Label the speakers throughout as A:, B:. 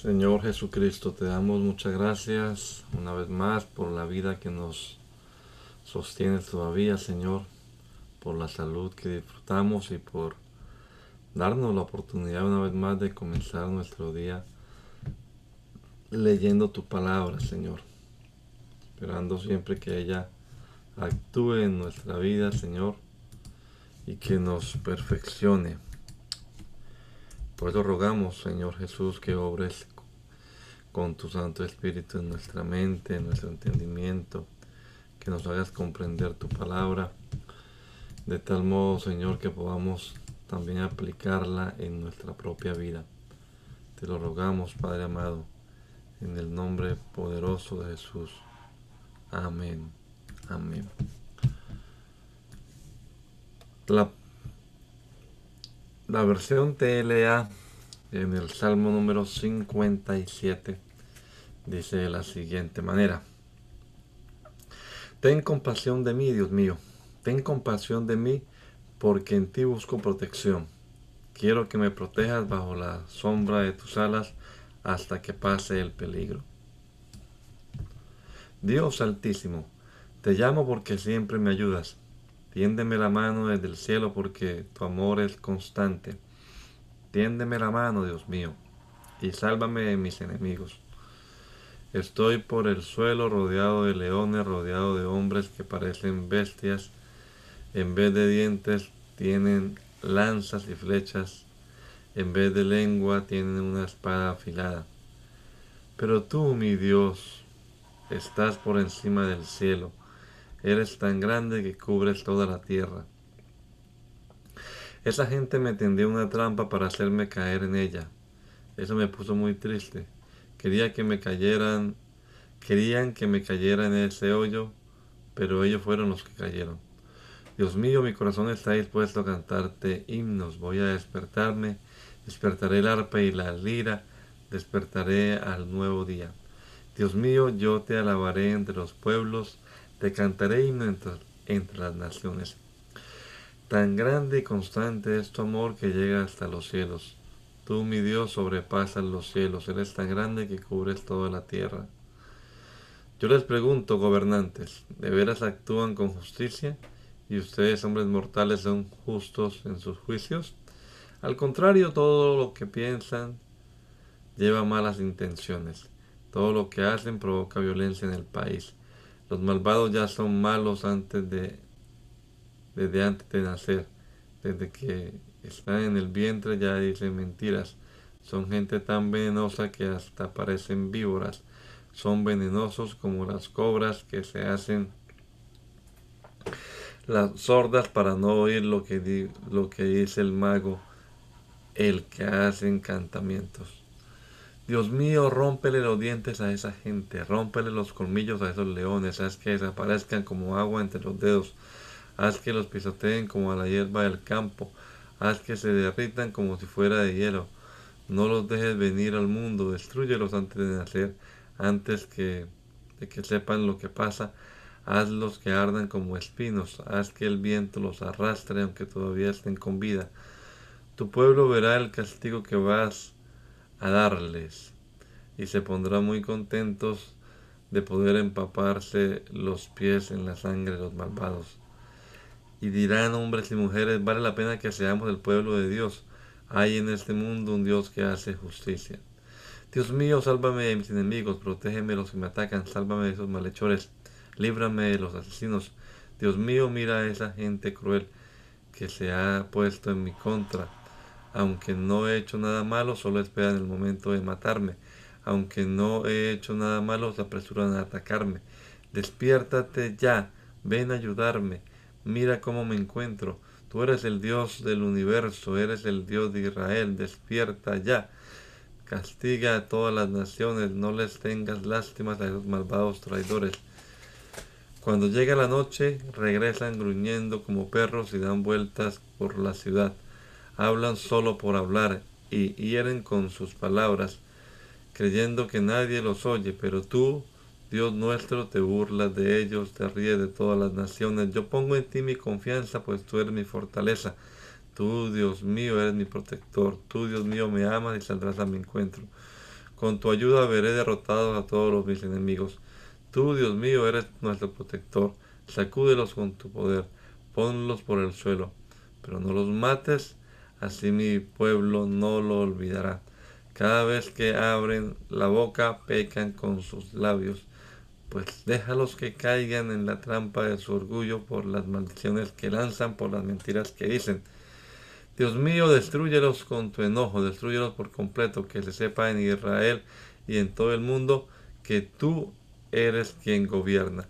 A: Señor Jesucristo, te damos muchas gracias una vez más por la vida que nos sostienes todavía, Señor, por la salud que disfrutamos y por darnos la oportunidad una vez más de comenzar nuestro día leyendo tu palabra, Señor, esperando siempre que ella actúe en nuestra vida, Señor, y que nos perfeccione. Por eso rogamos, Señor Jesús, que obres con tu Santo Espíritu en nuestra mente, en nuestro entendimiento, que nos hagas comprender tu palabra, de tal modo, Señor, que podamos también aplicarla en nuestra propia vida. Te lo rogamos, Padre amado, en el nombre poderoso de Jesús. Amén. Amén. La, la versión TLA en el Salmo número 57 dice de la siguiente manera. Ten compasión de mí, Dios mío, ten compasión de mí porque en ti busco protección. Quiero que me protejas bajo la sombra de tus alas hasta que pase el peligro. Dios altísimo, te llamo porque siempre me ayudas. Tiéndeme la mano desde el cielo porque tu amor es constante. Tiéndeme la mano, Dios mío, y sálvame de mis enemigos. Estoy por el suelo rodeado de leones, rodeado de hombres que parecen bestias. En vez de dientes tienen lanzas y flechas. En vez de lengua tienen una espada afilada. Pero tú, mi Dios, estás por encima del cielo. Eres tan grande que cubres toda la tierra. Esa gente me tendió una trampa para hacerme caer en ella. Eso me puso muy triste. Quería que me cayeran, querían que me cayera en ese hoyo, pero ellos fueron los que cayeron. Dios mío, mi corazón está dispuesto a cantarte himnos. Voy a despertarme, despertaré el arpa y la lira, despertaré al nuevo día. Dios mío, yo te alabaré entre los pueblos, te cantaré himno entre, entre las naciones. Tan grande y constante es tu amor que llega hasta los cielos. Tú, mi Dios, sobrepasas los cielos. Eres tan grande que cubres toda la tierra. Yo les pregunto, gobernantes, ¿de veras actúan con justicia? ¿Y ustedes, hombres mortales, son justos en sus juicios? Al contrario, todo lo que piensan lleva malas intenciones. Todo lo que hacen provoca violencia en el país. Los malvados ya son malos antes de desde antes de nacer, desde que están en el vientre ya dicen mentiras. Son gente tan venenosa que hasta parecen víboras. Son venenosos como las cobras que se hacen las sordas para no oír lo que, lo que dice el mago, el que hace encantamientos. Dios mío, rómpele los dientes a esa gente, rómpele los colmillos a esos leones, haz que desaparezcan como agua entre los dedos haz que los pisoteen como a la hierba del campo, haz que se derritan como si fuera de hielo. No los dejes venir al mundo, destruyelos antes de nacer, antes que, de que sepan lo que pasa. Hazlos que ardan como espinos, haz que el viento los arrastre aunque todavía estén con vida. Tu pueblo verá el castigo que vas a darles y se pondrá muy contentos de poder empaparse los pies en la sangre de los malvados y dirán hombres y mujeres, vale la pena que seamos el pueblo de Dios. Hay en este mundo un Dios que hace justicia. Dios mío, sálvame de mis enemigos, protégeme de los que me atacan, sálvame de esos malhechores, líbrame de los asesinos. Dios mío, mira a esa gente cruel que se ha puesto en mi contra. Aunque no he hecho nada malo, solo esperan el momento de matarme. Aunque no he hecho nada malo, se apresuran a atacarme. Despiértate ya, ven a ayudarme, mira cómo me encuentro. Tú eres el Dios del universo, eres el Dios de Israel, despierta ya. Castiga a todas las naciones, no les tengas lástimas a esos malvados traidores. Cuando llega la noche, regresan gruñendo como perros y dan vueltas por la ciudad. Hablan solo por hablar y hieren con sus palabras, creyendo que nadie los oye, pero tú, Dios nuestro, te burlas de ellos, te ríes de todas las naciones. Yo pongo en ti mi confianza, pues tú eres mi fortaleza. Tú, Dios mío, eres mi protector. Tú, Dios mío, me amas y saldrás a mi encuentro. Con tu ayuda veré derrotados a todos los mis enemigos. Tú, Dios mío, eres nuestro protector. Sacúdelos con tu poder. Ponlos por el suelo. Pero no los mates, así mi pueblo no lo olvidará. Cada vez que abren la boca, pecan con sus labios pues déjalos que caigan en la trampa de su orgullo por las maldiciones que lanzan, por las mentiras que dicen. Dios mío, destruyelos con tu enojo, destruyelos por completo, que se sepa en Israel y en todo el mundo que tú eres quien gobierna.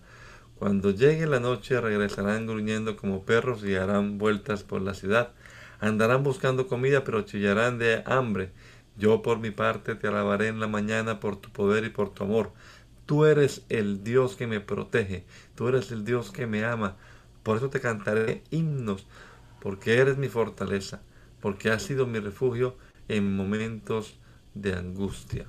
A: Cuando llegue la noche regresarán gruñendo como perros y harán vueltas por la ciudad. Andarán buscando comida, pero chillarán de hambre. Yo por mi parte te alabaré en la mañana por tu poder y por tu amor Tú eres el Dios que me protege, tú eres el Dios que me ama. Por eso te cantaré himnos, porque eres mi fortaleza, porque has sido mi refugio en momentos de angustia.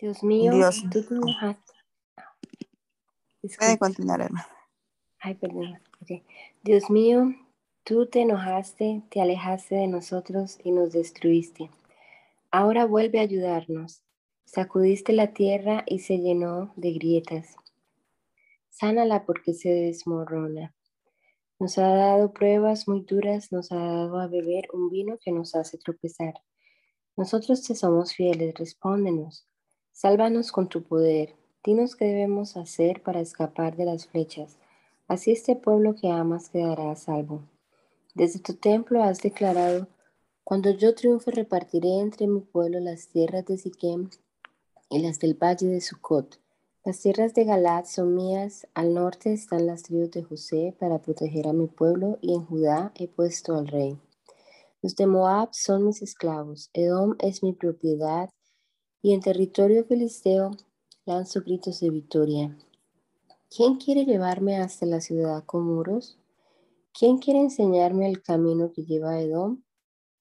B: Dios mío,
C: Dios.
B: tú te enojaste.
C: Puede continuar, hermano.
B: Ay, perdón. Dios mío, tú te enojaste, te alejaste de nosotros y nos destruiste. Ahora vuelve a ayudarnos. Sacudiste la tierra y se llenó de grietas. Sánala porque se desmorona. Nos ha dado pruebas muy duras, nos ha dado a beber un vino que nos hace tropezar. Nosotros te somos fieles, respóndenos. Sálvanos con tu poder. Dinos qué debemos hacer para escapar de las flechas. Así este pueblo que amas quedará salvo. Desde tu templo has declarado, cuando yo triunfe repartiré entre mi pueblo las tierras de Siquem y las del valle de Sucot. Las tierras de Galad son mías, al norte están las tribus de José para proteger a mi pueblo y en Judá he puesto al rey. Los de Moab son mis esclavos, Edom es mi propiedad y en territorio filisteo lanzo gritos de victoria. ¿Quién quiere llevarme hasta la ciudad con muros? ¿Quién quiere enseñarme el camino que lleva a Edom?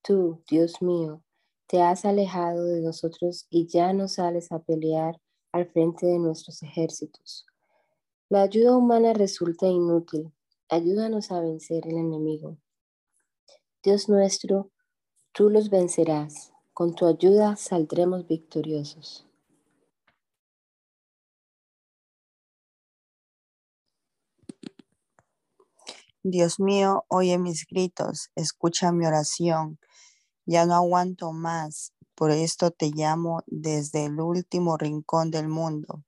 B: Tú, Dios mío, te has alejado de nosotros y ya no sales a pelear al frente de nuestros ejércitos. La ayuda humana resulta inútil. Ayúdanos a vencer el enemigo. Dios nuestro, tú los vencerás. Con tu ayuda saldremos victoriosos.
C: Dios mío, oye mis gritos, escucha mi oración. Ya no aguanto más, por esto te llamo desde el último rincón del mundo.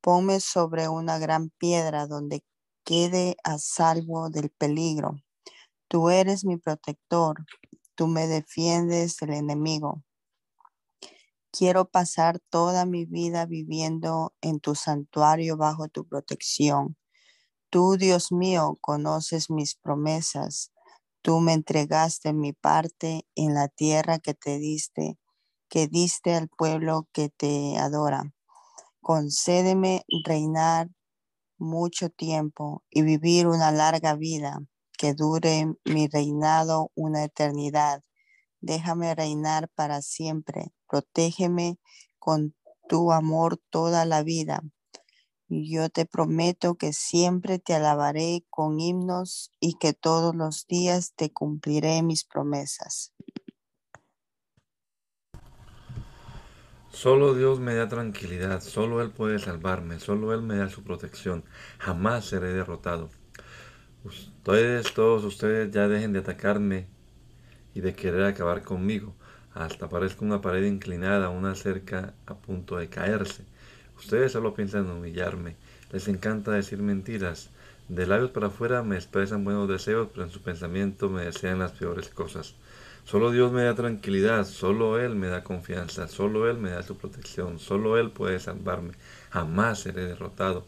C: Ponme sobre una gran piedra donde quede a salvo del peligro. Tú eres mi protector, tú me defiendes del enemigo. Quiero pasar toda mi vida viviendo en tu santuario bajo tu protección. Tú, Dios mío, conoces mis promesas. Tú me entregaste mi parte en la tierra que te diste, que diste al pueblo que te adora. Concédeme reinar mucho tiempo y vivir una larga vida, que dure mi reinado una eternidad. Déjame reinar para siempre. Protégeme con tu amor toda la vida yo te prometo que siempre te alabaré con himnos y que todos los días te cumpliré mis promesas.
A: Solo Dios me da tranquilidad, solo Él puede salvarme, solo Él me da su protección. Jamás seré derrotado. Ustedes, todos ustedes ya dejen de atacarme y de querer acabar conmigo. Hasta parezca una pared inclinada, una cerca a punto de caerse. Ustedes solo piensan en humillarme. Les encanta decir mentiras. De labios para afuera me expresan buenos deseos, pero en su pensamiento me desean las peores cosas. Solo Dios me da tranquilidad, solo Él me da confianza, solo Él me da su protección, solo Él puede salvarme. Jamás seré derrotado.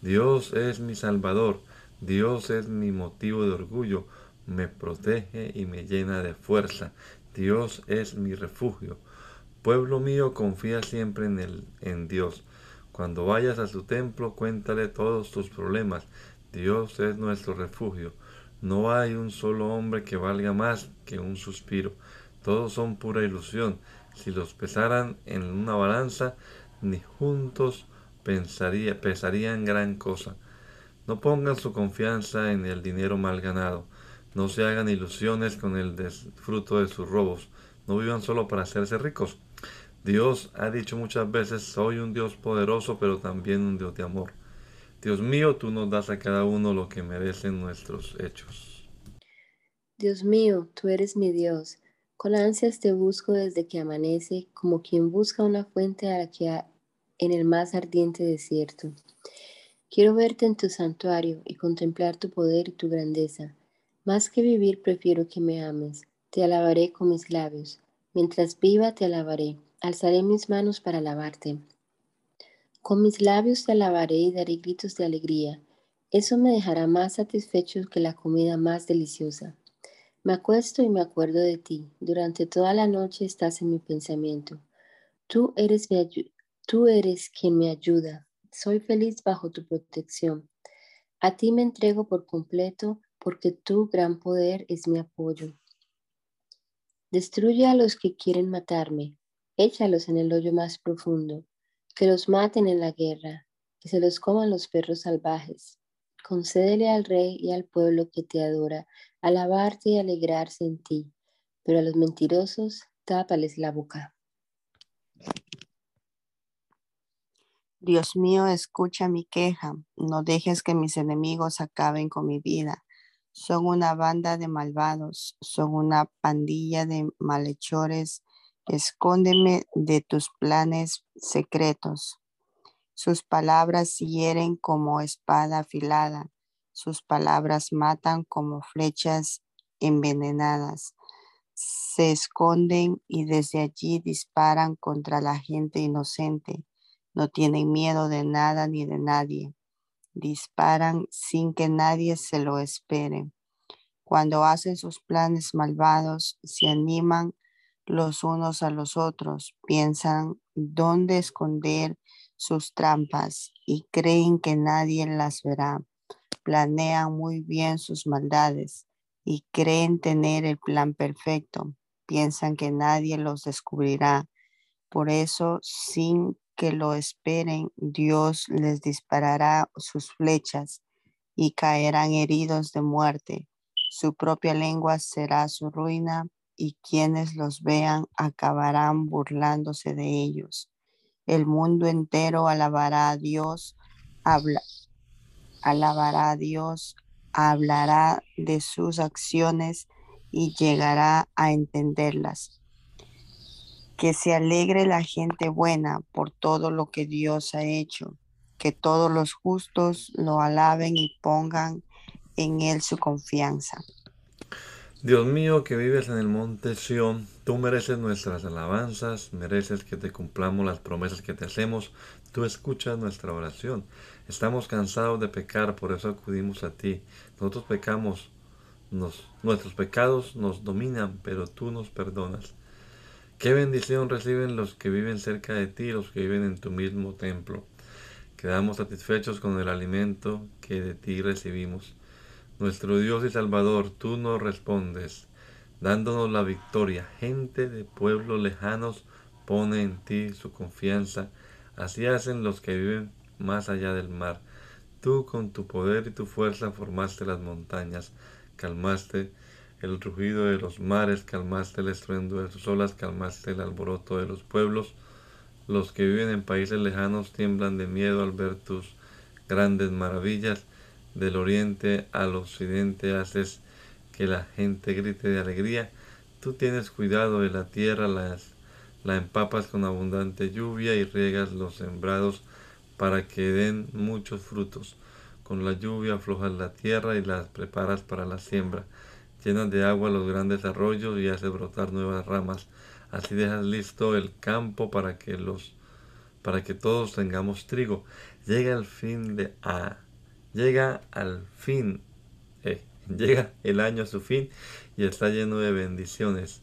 A: Dios es mi Salvador, Dios es mi motivo de orgullo, me protege y me llena de fuerza. Dios es mi refugio. Pueblo mío, confía siempre en, en Dios. Cuando vayas a su templo, cuéntale todos tus problemas. Dios es nuestro refugio. No hay un solo hombre que valga más que un suspiro. Todos son pura ilusión. Si los pesaran en una balanza, ni juntos pesarían gran cosa. No pongan su confianza en el dinero mal ganado. No se hagan ilusiones con el fruto de sus robos. No vivan solo para hacerse ricos. Dios ha dicho muchas veces, soy un Dios poderoso, pero también un Dios de amor. Dios mío, tú nos das a cada uno lo que merecen nuestros hechos.
B: Dios mío, tú eres mi Dios. Con ansias te busco desde que amanece, como quien busca una fuente a la que en el más ardiente desierto. Quiero verte en tu santuario y contemplar tu poder y tu grandeza. Más que vivir prefiero que me ames. Te alabaré con mis labios. Mientras viva te alabaré alzaré mis manos para alabarte. Con mis labios te alabaré y daré gritos de alegría. Eso me dejará más satisfecho que la comida más deliciosa. Me acuesto y me acuerdo de ti. Durante toda la noche estás en mi pensamiento. Tú eres, mi tú eres quien me ayuda. Soy feliz bajo tu protección. A ti me entrego por completo porque tu gran poder es mi apoyo. Destruye a los que quieren matarme échalos en el hoyo más profundo, que los maten en la guerra, que se los coman los perros salvajes. Concédele al rey y al pueblo que te adora alabarte y alegrarse en ti, pero a los mentirosos tápales la boca.
C: Dios mío, escucha mi queja, no dejes que mis enemigos acaben con mi vida. Son una banda de malvados, son una pandilla de malhechores Escóndeme de tus planes secretos. Sus palabras hieren como espada afilada. Sus palabras matan como flechas envenenadas. Se esconden y desde allí disparan contra la gente inocente. No tienen miedo de nada ni de nadie. Disparan sin que nadie se lo espere. Cuando hacen sus planes malvados, se animan los unos a los otros, piensan dónde esconder sus trampas y creen que nadie las verá. Planean muy bien sus maldades y creen tener el plan perfecto. Piensan que nadie los descubrirá. Por eso, sin que lo esperen, Dios les disparará sus flechas y caerán heridos de muerte. Su propia lengua será su ruina y quienes los vean acabarán burlándose de ellos. El mundo entero alabará a Dios, habla, alabará a Dios, hablará de sus acciones y llegará a entenderlas. Que se alegre la gente buena por todo lo que Dios ha hecho, que todos los justos lo alaben y pongan en él su confianza.
A: Dios mío que vives en el monte Sión, tú mereces nuestras alabanzas, mereces que te cumplamos las promesas que te hacemos, tú escuchas nuestra oración. Estamos cansados de pecar, por eso acudimos a ti. Nosotros pecamos, nuestros pecados nos dominan, pero tú nos perdonas. Qué bendición reciben los que viven cerca de ti, los que viven en tu mismo templo. Quedamos satisfechos con el alimento que de ti recibimos. Nuestro Dios y Salvador, tú nos respondes, dándonos la victoria. Gente de pueblos lejanos pone en ti su confianza. Así hacen los que viven más allá del mar. Tú con tu poder y tu fuerza formaste las montañas, calmaste el rugido de los mares, calmaste el estruendo de sus olas, calmaste el alboroto de los pueblos. Los que viven en países lejanos tiemblan de miedo al ver tus grandes maravillas del oriente al occidente haces que la gente grite de alegría. Tú tienes cuidado de la tierra, las, la empapas con abundante lluvia y riegas los sembrados para que den muchos frutos. Con la lluvia aflojas la tierra y la preparas para la siembra. Llenas de agua los grandes arroyos y haces brotar nuevas ramas. Así dejas listo el campo para que los para que todos tengamos trigo. Llega el fin de ah, llega al fin, eh, llega el año a su fin y está lleno de bendiciones.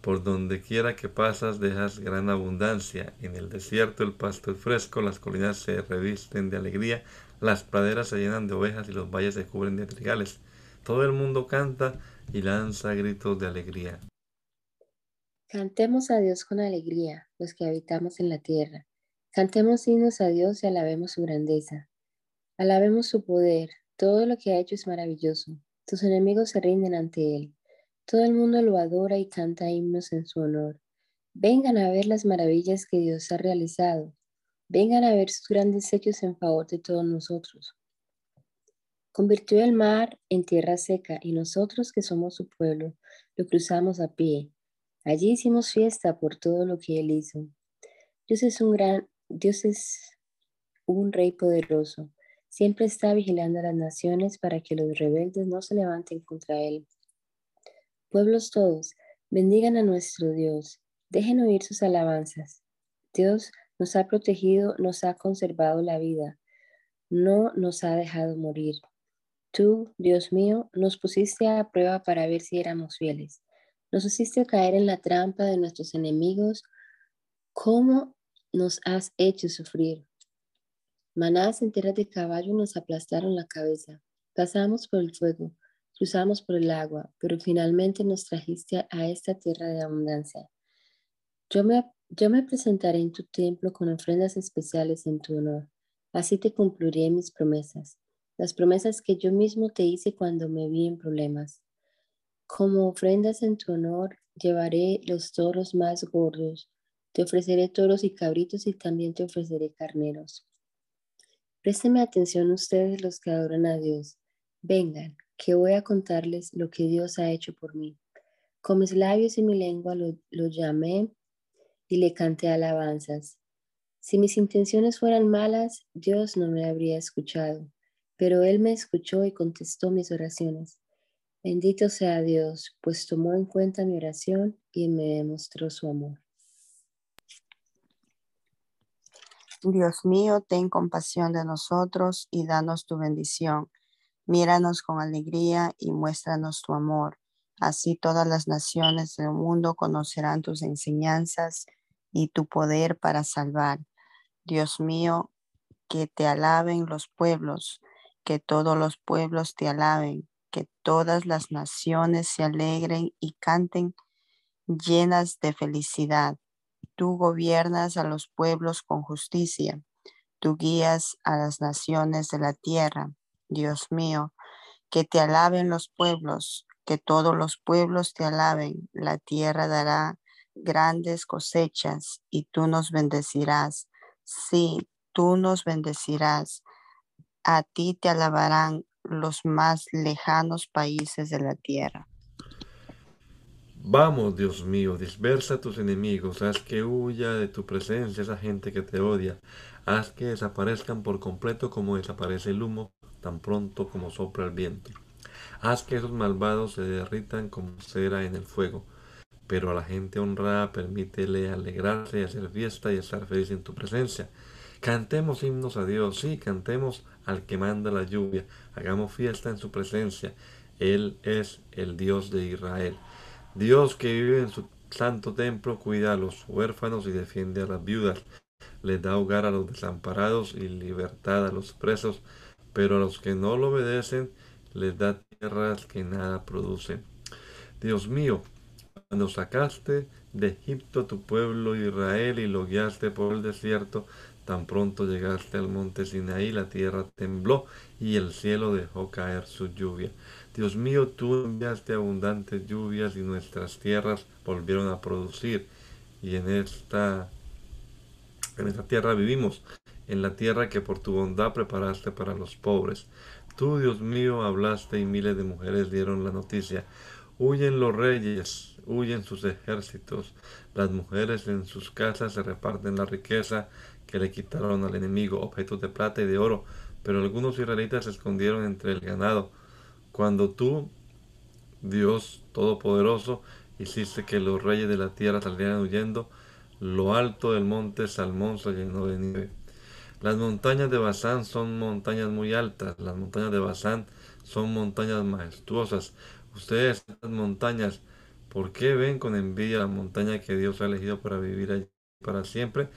A: Por donde quiera que pasas dejas gran abundancia. En el desierto el pasto es fresco, las colinas se revisten de alegría, las praderas se llenan de ovejas y los valles se cubren de trigales. Todo el mundo canta y lanza gritos de alegría.
B: Cantemos a Dios con alegría, los que habitamos en la tierra. Cantemos himnos a Dios y alabemos su grandeza. Alabemos su poder. Todo lo que ha hecho es maravilloso. Tus enemigos se rinden ante él. Todo el mundo lo adora y canta himnos en su honor. Vengan a ver las maravillas que Dios ha realizado. Vengan a ver sus grandes hechos en favor de todos nosotros. Convirtió el mar en tierra seca y nosotros que somos su pueblo lo cruzamos a pie. Allí hicimos fiesta por todo lo que él hizo. Dios es un gran, Dios es un rey poderoso. Siempre está vigilando a las naciones para que los rebeldes no se levanten contra él. Pueblos todos, bendigan a nuestro Dios, dejen oír sus alabanzas. Dios nos ha protegido, nos ha conservado la vida, no nos ha dejado morir. Tú, Dios mío, nos pusiste a prueba para ver si éramos fieles. Nos hiciste caer en la trampa de nuestros enemigos. ¿Cómo nos has hecho sufrir? Manadas enteras de caballo nos aplastaron la cabeza. Pasamos por el fuego cruzamos por el agua, pero finalmente nos trajiste a esta tierra de abundancia. Yo me, yo me presentaré en tu templo con ofrendas especiales en tu honor. Así te cumpliré mis promesas, las promesas que yo mismo te hice cuando me vi en problemas. Como ofrendas en tu honor, llevaré los toros más gordos. Te ofreceré toros y cabritos y también te ofreceré carneros. Présteme atención ustedes los que adoran a Dios. Vengan, que voy a contarles lo que Dios ha hecho por mí. Con mis labios y mi lengua lo, llamé y le canté alabanzas. Si mis intenciones fueran malas, Dios no me habría escuchado, pero Él me escuchó y contestó mis oraciones. Bendito sea Dios, pues tomó en cuenta mi oración y me demostró su amor.
C: Dios mío, ten compasión de nosotros y danos tu bendición Míranos con alegría y muéstranos tu amor. Así todas las naciones del mundo conocerán tus enseñanzas y tu poder para salvar. Dios mío, que te alaben los pueblos, que todos los pueblos te alaben, que todas las naciones se alegren y canten llenas de felicidad. Tú gobiernas a los pueblos con justicia, tú guías a las naciones de la tierra. Dios mío, que te alaben los pueblos, que todos los pueblos te alaben. La tierra dará grandes cosechas y tú nos bendecirás. Sí, tú nos bendecirás. A ti te alabarán los más lejanos países de la tierra.
A: Vamos, Dios mío, dispersa a tus enemigos, haz que huya de tu presencia esa gente que te odia, haz que desaparezcan por completo como desaparece el humo tan pronto como sopla el viento. Haz que esos malvados se derritan como cera en el fuego, pero a la gente honrada permítele alegrarse y hacer fiesta y estar feliz en tu presencia. Cantemos himnos a Dios, sí, cantemos al que manda la lluvia, hagamos fiesta en su presencia. Él es el Dios de Israel. Dios que vive en su santo templo cuida a los huérfanos y defiende a las viudas. Les da hogar a los desamparados y libertad a los presos pero a los que no lo obedecen les da tierras que nada producen. Dios mío, cuando sacaste de Egipto tu pueblo Israel y lo guiaste por el desierto, tan pronto llegaste al monte Sinaí, la tierra tembló y el cielo dejó caer su lluvia. Dios mío, tú enviaste abundantes lluvias y nuestras tierras volvieron a producir. Y en esta, en esta tierra vivimos en la tierra que por tu bondad preparaste para los pobres. Tú, Dios mío, hablaste y miles de mujeres dieron la noticia. Huyen los reyes, huyen sus ejércitos. Las mujeres en sus casas se reparten la riqueza que le quitaron al enemigo, objetos de plata y de oro, pero algunos israelitas se escondieron entre el ganado. Cuando tú, Dios Todopoderoso, hiciste que los reyes de la tierra salieran huyendo, lo alto del monte Salmón se llenó de nieve. Las montañas de Bazán son montañas muy altas, las montañas de Bazán son montañas majestuosas. Ustedes, estas montañas, ¿por qué ven con envidia la montaña que Dios ha elegido para vivir allí para siempre?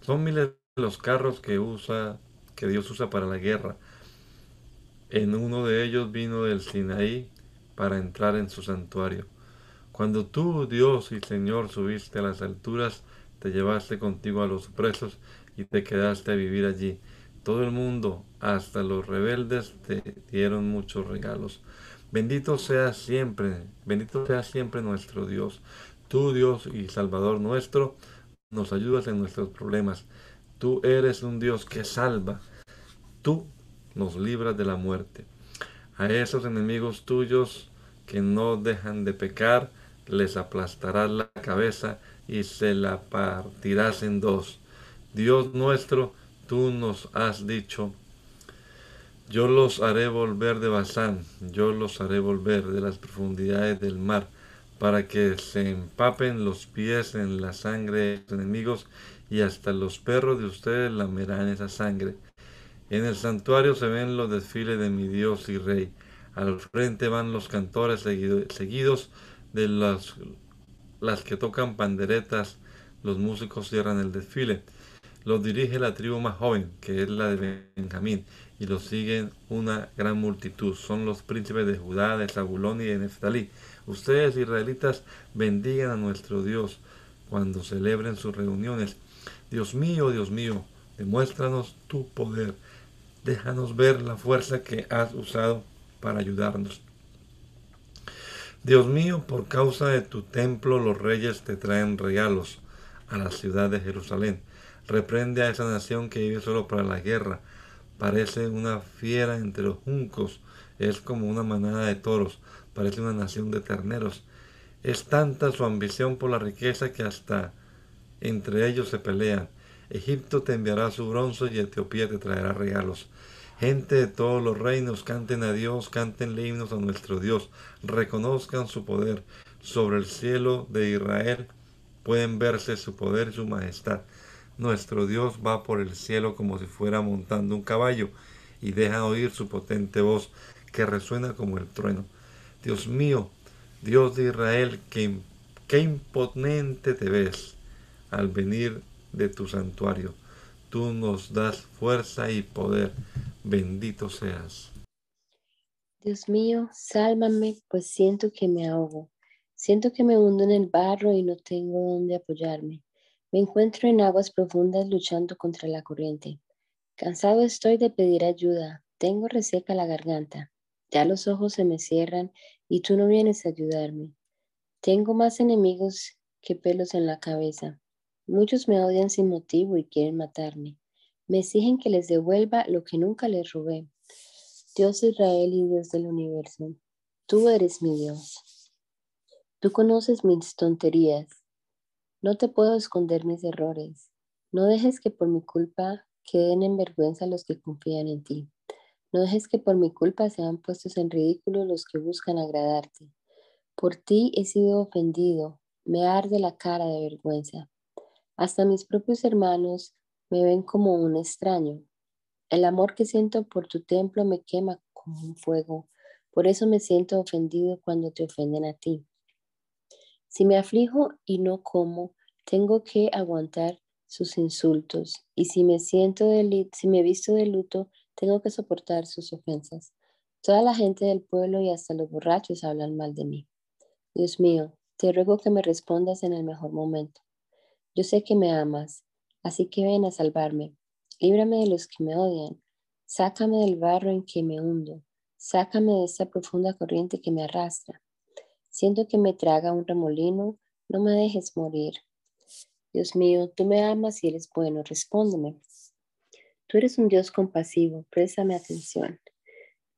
A: Son miles de los carros que usa, que Dios usa para la guerra. En uno de ellos vino del Sinaí para entrar en su santuario. Cuando tú, Dios y Señor, subiste a las alturas, te llevaste contigo a los presos y te quedaste a vivir allí. Todo el mundo, hasta los rebeldes, te dieron muchos regalos. Bendito sea siempre, bendito sea siempre nuestro Dios. Tú, Dios y Salvador nuestro, nos ayudas en nuestros problemas. Tú eres un Dios que salva. Tú nos libras de la muerte. A esos enemigos tuyos que no dejan de pecar, les aplastarás la cabeza y se la partirás en dos. Dios nuestro, tú nos has dicho, yo los haré volver de Bazán, yo los haré volver de las profundidades del mar, para que se empapen los pies en la sangre de los enemigos, y hasta los perros de ustedes lamerán esa sangre. En el santuario se ven los desfiles de mi Dios y Rey. Al frente van los cantores seguidos de las, las que tocan panderetas. Los músicos cierran el desfile. Los dirige la tribu más joven, que es la de Benjamín, y los siguen una gran multitud. Son los príncipes de Judá, de Zabulón y de Neftalí. Ustedes, israelitas, bendigan a nuestro Dios cuando celebren sus reuniones. Dios mío, Dios mío, demuéstranos tu poder. Déjanos ver la fuerza que has usado para ayudarnos. Dios mío, por causa de tu templo los reyes te traen regalos a la ciudad de Jerusalén. Reprende a esa nación que vive solo para la guerra. Parece una fiera entre los juncos. Es como una manada de toros. Parece una nación de terneros. Es tanta su ambición por la riqueza que hasta entre ellos se pelean. Egipto te enviará su bronce y Etiopía te traerá regalos. Gente de todos los reinos, canten a Dios, canten himnos a nuestro Dios, reconozcan su poder. Sobre el cielo de Israel pueden verse su poder y su majestad. Nuestro Dios va por el cielo como si fuera montando un caballo y deja oír su potente voz que resuena como el trueno. Dios mío, Dios de Israel, qué, qué imponente te ves al venir de tu santuario. Tú nos das fuerza y poder. Bendito seas.
B: Dios mío, sálvame, pues siento que me ahogo. Siento que me hundo en el barro y no tengo dónde apoyarme. Me encuentro en aguas profundas luchando contra la corriente. Cansado estoy de pedir ayuda. Tengo reseca la garganta. Ya los ojos se me cierran y tú no vienes a ayudarme. Tengo más enemigos que pelos en la cabeza. Muchos me odian sin motivo y quieren matarme. Me exigen que les devuelva lo que nunca les robé. Dios Israel y Dios del universo, tú eres mi Dios. Tú conoces mis tonterías no te puedo esconder mis errores. No dejes que por mi culpa queden en vergüenza los que confían en ti. No dejes que por mi culpa sean puestos en ridículo los que buscan agradarte. Por ti he sido ofendido, me arde la cara de vergüenza. Hasta mis propios hermanos me ven como un extraño. El amor que siento por tu templo me quema como un fuego. Por eso me siento ofendido cuando te ofenden a ti. Si me aflijo y no como, tengo que aguantar sus insultos. Y si me siento de, si me visto de luto, tengo que soportar sus ofensas. Toda la gente del pueblo y hasta los borrachos hablan mal de mí. Dios mío, te ruego que me respondas en el mejor momento. Yo sé que me amas, así que ven a salvarme. Líbrame de los que me odian. Sácame del barro en que me hundo. Sácame de esta profunda corriente que me arrastra. Siento que me traga un remolino, no me dejes morir. Dios mío, tú me amas y eres bueno, respóndeme. Tú eres un Dios compasivo, préstame atención.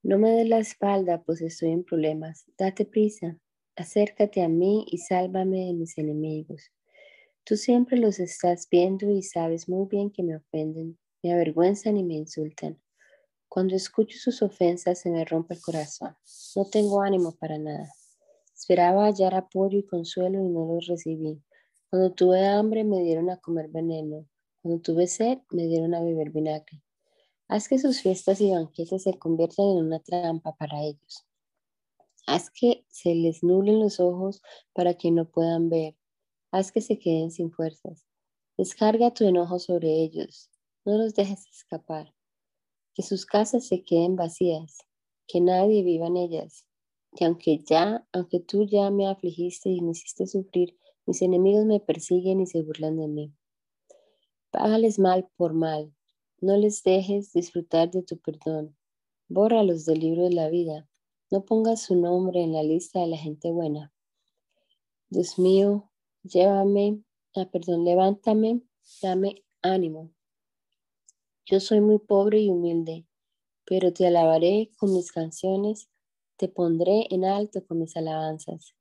B: No me des la espalda, pues estoy en problemas. Date prisa, acércate a mí y sálvame de mis enemigos. Tú siempre los estás viendo y sabes muy bien que me ofenden, me avergüenzan y me insultan. Cuando escucho sus ofensas se me rompe el corazón. No tengo ánimo para nada. Esperaba hallar apoyo y consuelo y no los recibí. Cuando tuve hambre me dieron a comer veneno. Cuando tuve sed me dieron a beber vinagre. Haz que sus fiestas y banquetes se conviertan en una trampa para ellos. Haz que se les nublen los ojos para que no puedan ver. Haz que se queden sin fuerzas. Descarga tu enojo sobre ellos. No los dejes escapar que sus casas se queden vacías, que nadie viva en ellas. Y aunque ya, aunque tú ya me afligiste y me hiciste sufrir, mis enemigos me persiguen y se burlan de mí. Págales mal por mal, no les dejes disfrutar de tu perdón. Bórralos del libro de la vida. No pongas su nombre en la lista de la gente buena. Dios mío, llévame, ah, perdón, levántame, dame ánimo. Yo soy muy pobre y humilde, pero te alabaré con mis canciones, te pondré en alto con mis alabanzas.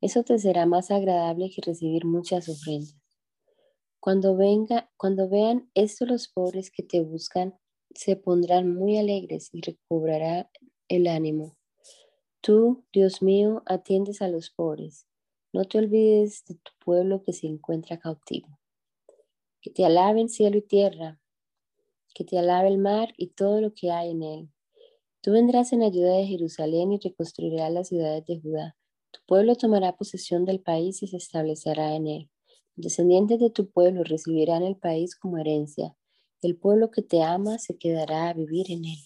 B: Eso te será más agradable que recibir muchas ofrendas. Cuando venga, cuando vean esto los pobres que te buscan, se pondrán muy alegres y recobrará el ánimo. Tú, Dios mío, atiendes a los pobres. No te olvides de tu pueblo que se encuentra cautivo. Que te alaben cielo y tierra, que te alabe el mar y todo lo que hay en él. Tú vendrás en ayuda de Jerusalén y reconstruirás las ciudades de Judá. Tu pueblo tomará posesión del país y se establecerá en él. Descendientes de tu pueblo recibirán el país como herencia. El pueblo que te ama se quedará a vivir en él.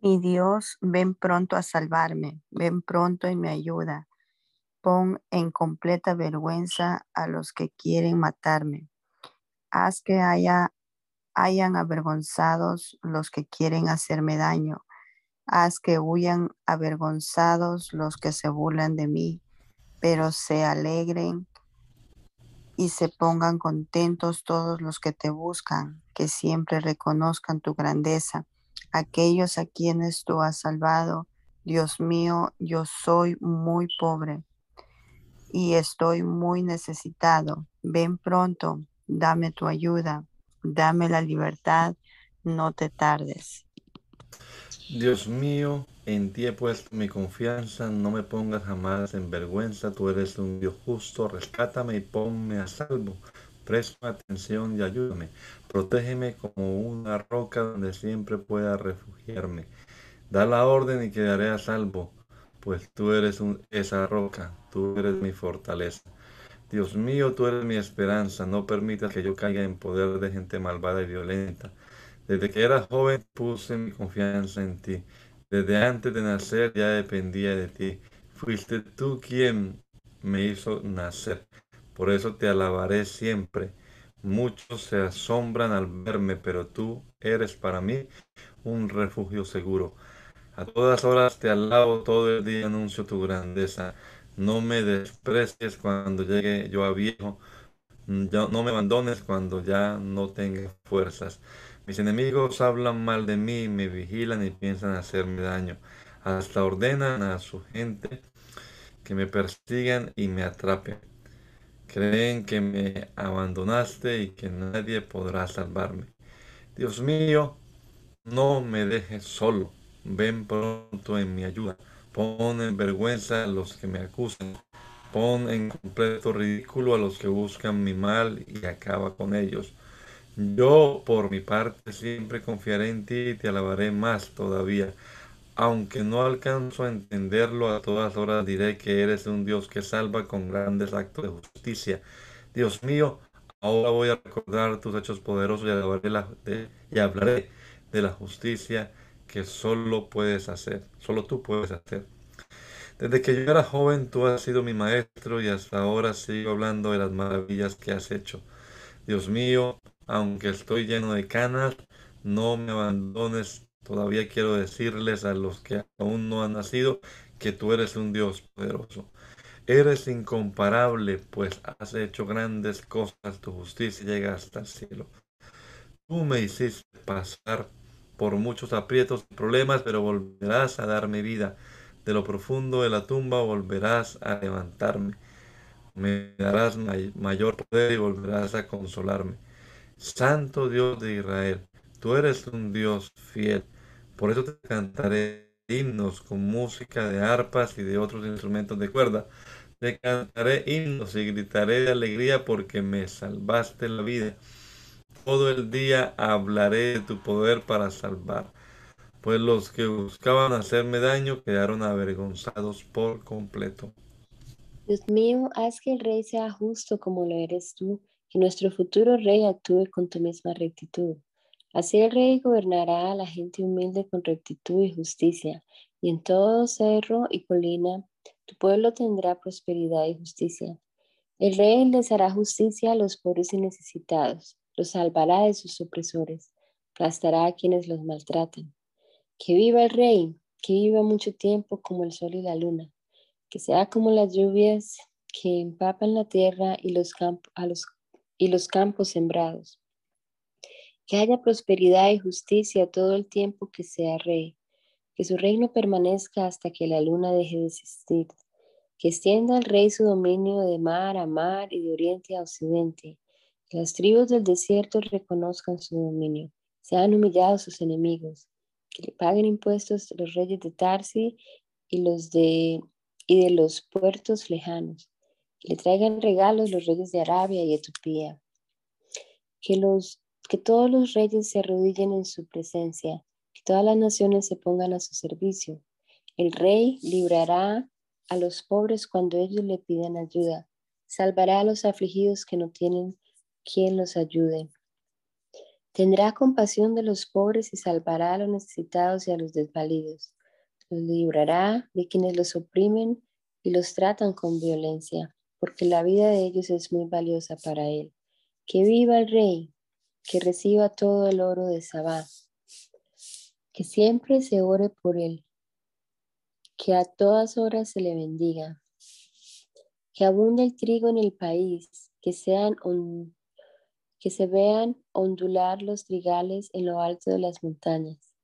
C: Mi Dios, ven pronto a salvarme, ven pronto y me ayuda pon en completa vergüenza a los que quieren matarme. Haz que haya, hayan avergonzados los que quieren hacerme daño. Haz que huyan avergonzados los que se burlan de mí, pero se alegren y se pongan contentos todos los que te buscan, que siempre reconozcan tu grandeza. Aquellos a quienes tú has salvado, Dios mío, yo soy muy pobre y estoy muy necesitado. Ven pronto, dame tu ayuda, dame la libertad, no te tardes.
A: Dios mío, en ti he puesto mi confianza, no me pongas jamás en vergüenza, tú eres un Dios justo, rescátame y ponme a salvo. Presta atención y ayúdame. Protégeme como una roca donde siempre pueda refugiarme. Da la orden y quedaré a salvo pues tú eres esa roca, tú eres mi fortaleza. Dios mío, tú eres mi esperanza, no permitas que yo caiga en poder de gente malvada y violenta. Desde que era joven puse mi confianza en ti. Desde antes de nacer ya dependía de ti. Fuiste tú quien me hizo nacer. Por eso te alabaré siempre. Muchos se asombran al verme, pero tú eres para mí un refugio seguro. A todas horas te alabo, todo el día anuncio tu grandeza. No me desprecies cuando llegue yo a viejo. no me abandones cuando ya no tenga fuerzas. Mis enemigos hablan mal de mí, me vigilan y piensan hacerme daño. Hasta ordenan a su gente que me persigan y me atrapen. Creen que me abandonaste y que nadie podrá salvarme. Dios mío, no me dejes solo ven pronto en mi ayuda. Pon en vergüenza a los que me acusan. Pon en completo ridículo a los que buscan mi mal y acaba con ellos. Yo, por mi parte, siempre confiaré en ti y te alabaré más todavía. Aunque no alcanzo a entenderlo, a todas horas diré que eres un Dios que salva con grandes actos de justicia. Dios mío, ahora voy a recordar tus hechos poderosos y, y hablaré de la justicia que solo puedes hacer, solo tú puedes hacer. Desde que yo era joven, tú has sido mi maestro y hasta ahora sigo hablando de las maravillas que has hecho. Dios mío, aunque estoy lleno de canas, no me abandones. Todavía quiero decirles a los que aún no han nacido que tú eres un Dios poderoso. Eres incomparable, pues has hecho grandes cosas, tu justicia llega hasta el cielo. Tú me hiciste pasar por muchos aprietos y problemas, pero volverás a darme vida. De lo profundo de la tumba volverás a levantarme. Me darás mayor poder y volverás a consolarme. Santo Dios de Israel, tú eres un Dios fiel. Por eso te cantaré himnos con música de arpas y de otros instrumentos de cuerda. Te cantaré himnos y gritaré de alegría porque me salvaste la vida. Todo el día hablaré de tu poder para salvar, pues los que buscaban hacerme daño quedaron avergonzados por completo.
B: Dios mío, haz que el rey sea justo como lo eres tú, que nuestro futuro rey actúe con tu misma rectitud. Así el rey gobernará a la gente humilde con rectitud y justicia, y en todo cerro y colina tu pueblo tendrá prosperidad y justicia. El rey les hará justicia a los pobres y necesitados, los salvará de sus opresores, aplastará a quienes los maltratan. Que viva el rey, que viva mucho tiempo como el sol y la luna, que sea como las lluvias que empapan la tierra y los, campos sembrados. Que haya prosperidad y justicia todo el tiempo que sea rey, que su reino permanezca hasta que la luna deje de existir, que extienda el rey su dominio de mar a mar y de oriente a occidente, que las tribus del desierto reconozcan su dominio, sean humillados sus enemigos, que le paguen impuestos los reyes de Tarsi y los de y de los puertos lejanos, que le traigan regalos los reyes de Arabia y Etiopía, que los que todos los reyes se arrodillen en su presencia, que todas las naciones se pongan a su servicio. El rey librará a los pobres cuando ellos le pidan ayuda, salvará a los afligidos que no tienen quien los ayude. Tendrá compasión de los pobres y salvará a los necesitados y a los desvalidos. Los librará de quienes los oprimen y los tratan con violencia, porque la vida de ellos es muy valiosa para él. Que viva el rey, que reciba todo el oro de Sabá, que siempre se ore por él, que a todas horas se le bendiga, que abunde el trigo en el país, que sean que se vean ondular los trigales en lo alto de las montañas,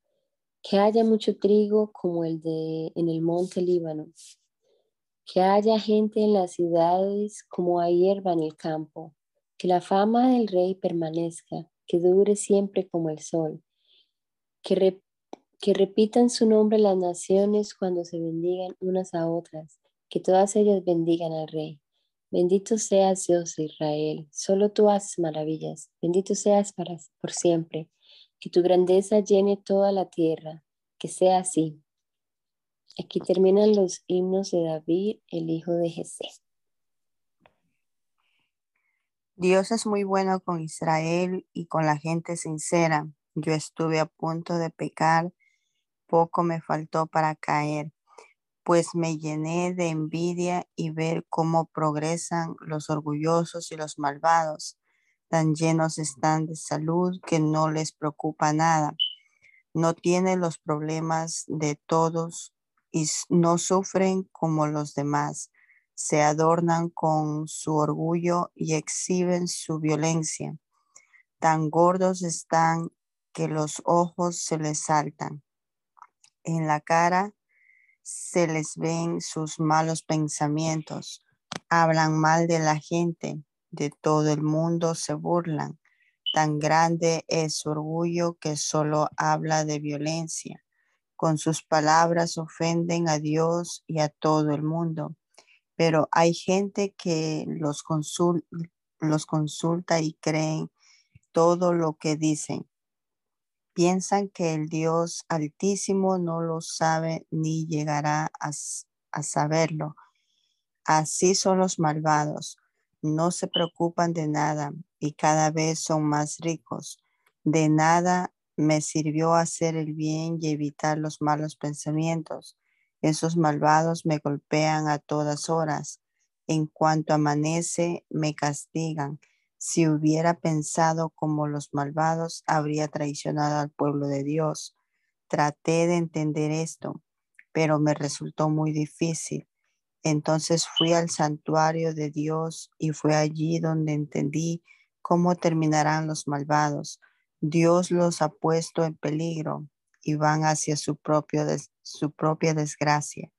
B: que haya mucho trigo como el de en el monte Líbano, que haya gente en las ciudades como hay hierba en el campo, que la fama del rey permanezca, que dure siempre como el sol, que, que repitan su nombre las naciones cuando se bendigan unas a otras, que todas ellas bendigan al rey. Bendito seas Dios de Israel, solo tú haces maravillas. Bendito seas para, por siempre. Que tu grandeza llene toda la tierra. Que sea así. Aquí terminan los himnos de David, el hijo de Jesé.
C: Dios es muy bueno con Israel y con la gente sincera. Yo estuve a punto de pecar, poco me faltó para caer pues me llené de envidia y ver cómo progresan los orgullosos y los malvados. Tan llenos están de salud que no les preocupa nada. No tienen los problemas de todos y no sufren como los demás. Se adornan con su orgullo y exhiben su violencia. Tan gordos están que los ojos se les saltan. En la cara se les ven sus malos pensamientos, hablan mal de la gente, de todo el mundo se burlan. Tan grande es su orgullo que solo habla de violencia. Con sus palabras ofenden a Dios y a todo el mundo. Pero hay gente que los, los consulta y creen todo lo que dicen piensan que el Dios altísimo no lo sabe ni llegará a, saberlo. Así son los malvados, no se preocupan de nada y cada vez son más ricos. De nada me sirvió hacer el bien y evitar los malos pensamientos. Esos malvados me golpean a todas horas. En cuanto amanece, me castigan si hubiera pensado como los malvados, habría traicionado al pueblo de Dios. Traté de entender esto, pero me resultó muy difícil. Entonces fui al santuario de Dios y fue allí donde entendí cómo terminarán los malvados. Dios los ha puesto en peligro y van hacia su, su propia desgracia.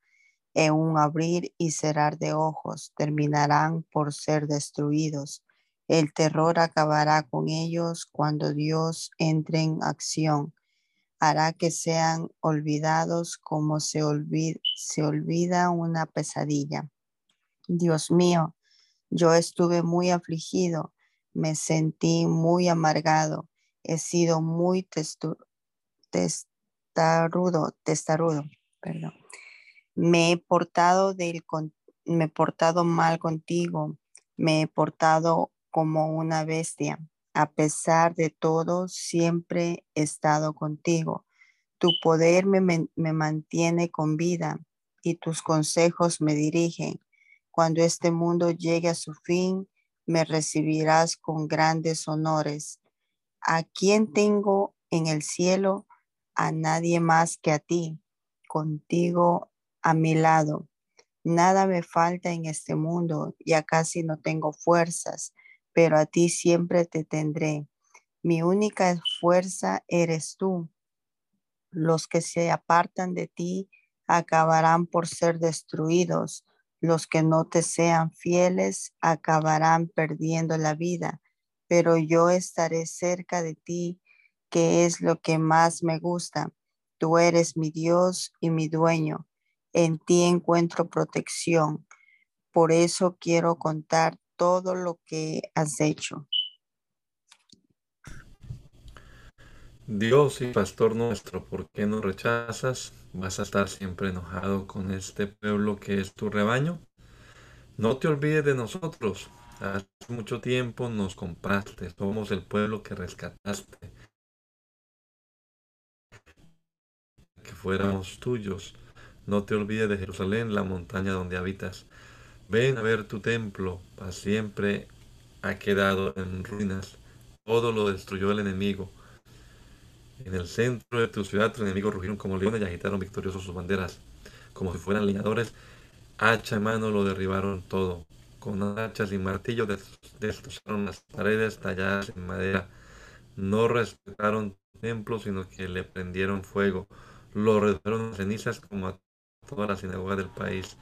C: En un abrir y cerrar de ojos terminarán por ser destruidos El terror acabará con ellos cuando Dios entre en acción. Hará que sean olvidados como se se olvida una pesadilla. Dios mío, yo estuve muy afligido, me sentí muy amargado, he sido muy testarudo, testarudo, perdón. Me he portado del, me he portado mal contigo, me he portado como una bestia. A pesar de todo, siempre he estado contigo. Tu poder me, me mantiene con vida y tus consejos me dirigen. Cuando este mundo llegue a su fin, me recibirás con grandes honores. ¿A quién tengo en el cielo? A nadie más que a ti. Contigo a mi lado. Nada me falta en este mundo, ya casi no tengo fuerzas, pero a ti siempre te tendré. Mi única fuerza eres tú. Los que se apartan de ti acabarán por ser destruidos los que no te sean fieles acabarán perdiendo la vida, pero yo estaré cerca de ti, que es lo que más me gusta. Tú eres mi Dios y mi dueño. En ti encuentro protección. Por eso quiero contar todo lo que has hecho.
A: Dios y pastor nuestro, ¿por qué nos rechazas? ¿Vas a estar siempre enojado con este pueblo que es tu rebaño? No te olvides de nosotros. Hace mucho tiempo nos compraste, somos el pueblo que rescataste. Que fuéramos tuyos. No te olvides de Jerusalén, la montaña donde habitas. Ven a ver tu templo, para siempre ha quedado en ruinas. Todo lo destruyó el enemigo. En el centro de tu ciudad, tus enemigos rugieron como leones y agitaron victoriosos sus banderas, como si fueran leñadores. Hacha en mano lo derribaron todo. Con hachas y martillos destrozaron las paredes talladas en madera. No respetaron templos, sino que le prendieron fuego. Lo redujeron a cenizas como a toda la sinagoga del país.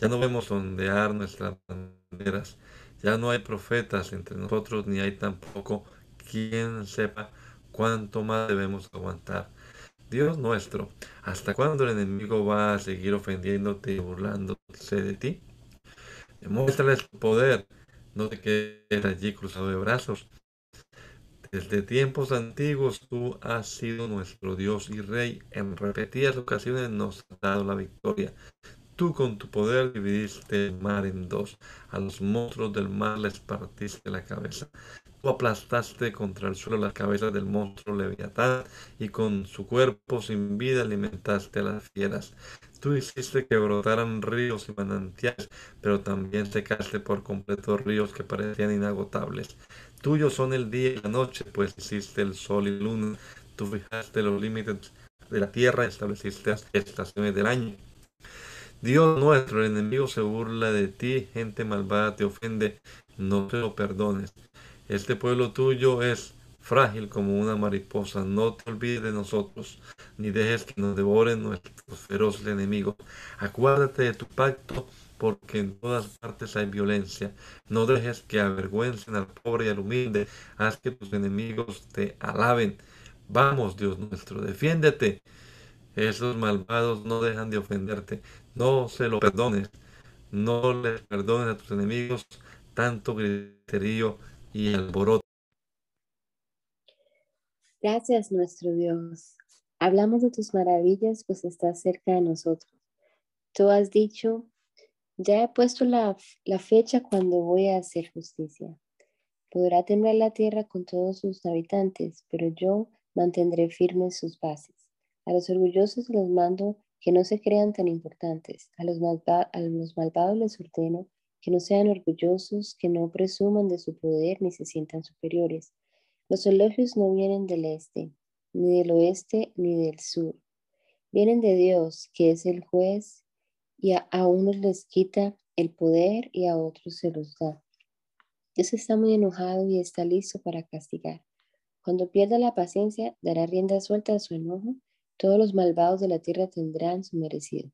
A: Ya no vemos ondear nuestras banderas. Ya no hay profetas entre nosotros, ni hay tampoco quien sepa ¿Cuánto más debemos aguantar? Dios nuestro, ¿hasta cuándo el enemigo va a seguir ofendiéndote y burlándose de ti? Demuéstrales tu poder, no te quedes allí cruzado de brazos. Desde tiempos antiguos tú has sido nuestro Dios y Rey. En repetidas ocasiones nos has dado la victoria. Tú con tu poder dividiste el mar en dos. A los monstruos del mar les partiste la cabeza. Tú aplastaste contra el suelo la cabeza del monstruo Leviatán y con su cuerpo sin vida alimentaste a las fieras. Tú hiciste que brotaran ríos y manantiales, pero también secaste por completo ríos que parecían inagotables. Tuyos son el día y la noche, pues hiciste el sol y luna. Tú fijaste los límites de la tierra y estableciste las estaciones del año. Dios nuestro, el enemigo se burla de ti, gente malvada te ofende, no te lo perdones. Este pueblo tuyo es frágil como una mariposa. No te olvides de nosotros, ni dejes que nos devoren nuestros feroces enemigos. Acuérdate de tu pacto, porque en todas partes hay violencia. No dejes que avergüencen al pobre y al humilde. Haz que tus enemigos te alaben. Vamos, Dios nuestro, defiéndete. Esos malvados no dejan de ofenderte. No se lo perdones. No les perdones a tus enemigos tanto griterío y alboroto.
B: Gracias, nuestro Dios. Hablamos de tus maravillas, pues estás cerca de nosotros. Tú has dicho, ya he puesto la, la fecha cuando voy a hacer justicia. Podrá temblar la tierra con todos sus habitantes, pero yo mantendré firmes sus bases. A los orgullosos les mando que no se crean tan importantes. A los, a malvados les ordeno que no sean orgullosos, que no presuman de su poder ni se sientan superiores. Los elogios no vienen del este, ni del oeste, ni del sur. Vienen de Dios, que es el juez, y a, unos les quita el poder y a otros se los da. Dios está muy enojado y está listo para castigar. Cuando pierda la paciencia, dará rienda suelta a su enojo. Todos los malvados de la tierra tendrán su merecido.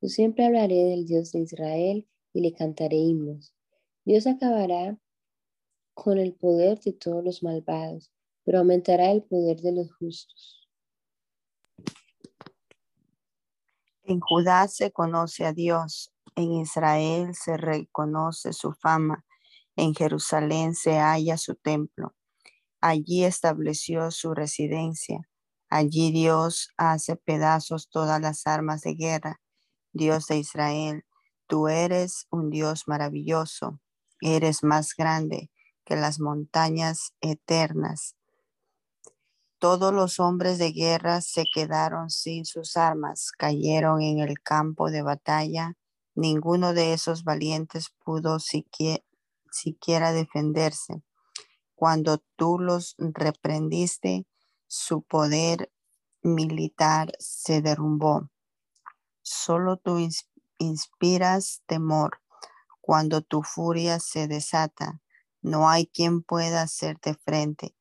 B: Yo siempre hablaré del Dios de Israel y le cantaré himnos. Dios acabará con el poder de todos los malvados, pero aumentará el poder de los justos.
C: En Judá se conoce a Dios, en Israel se reconoce su fama, en Jerusalén se halla su templo. Allí estableció su residencia. Allí Dios hace pedazos todas las armas de guerra. Dios de Israel, tú eres un Dios maravilloso, eres más grande que las montañas eternas. Todos los hombres de guerra se quedaron sin sus armas, cayeron en el campo de batalla. Ninguno de esos valientes pudo siquiera, defenderse. Cuando tú los reprendiste, su poder militar se derrumbó. Solo tú inspiras temor. Cuando tu furia se desata, no hay quien pueda hacerte frente.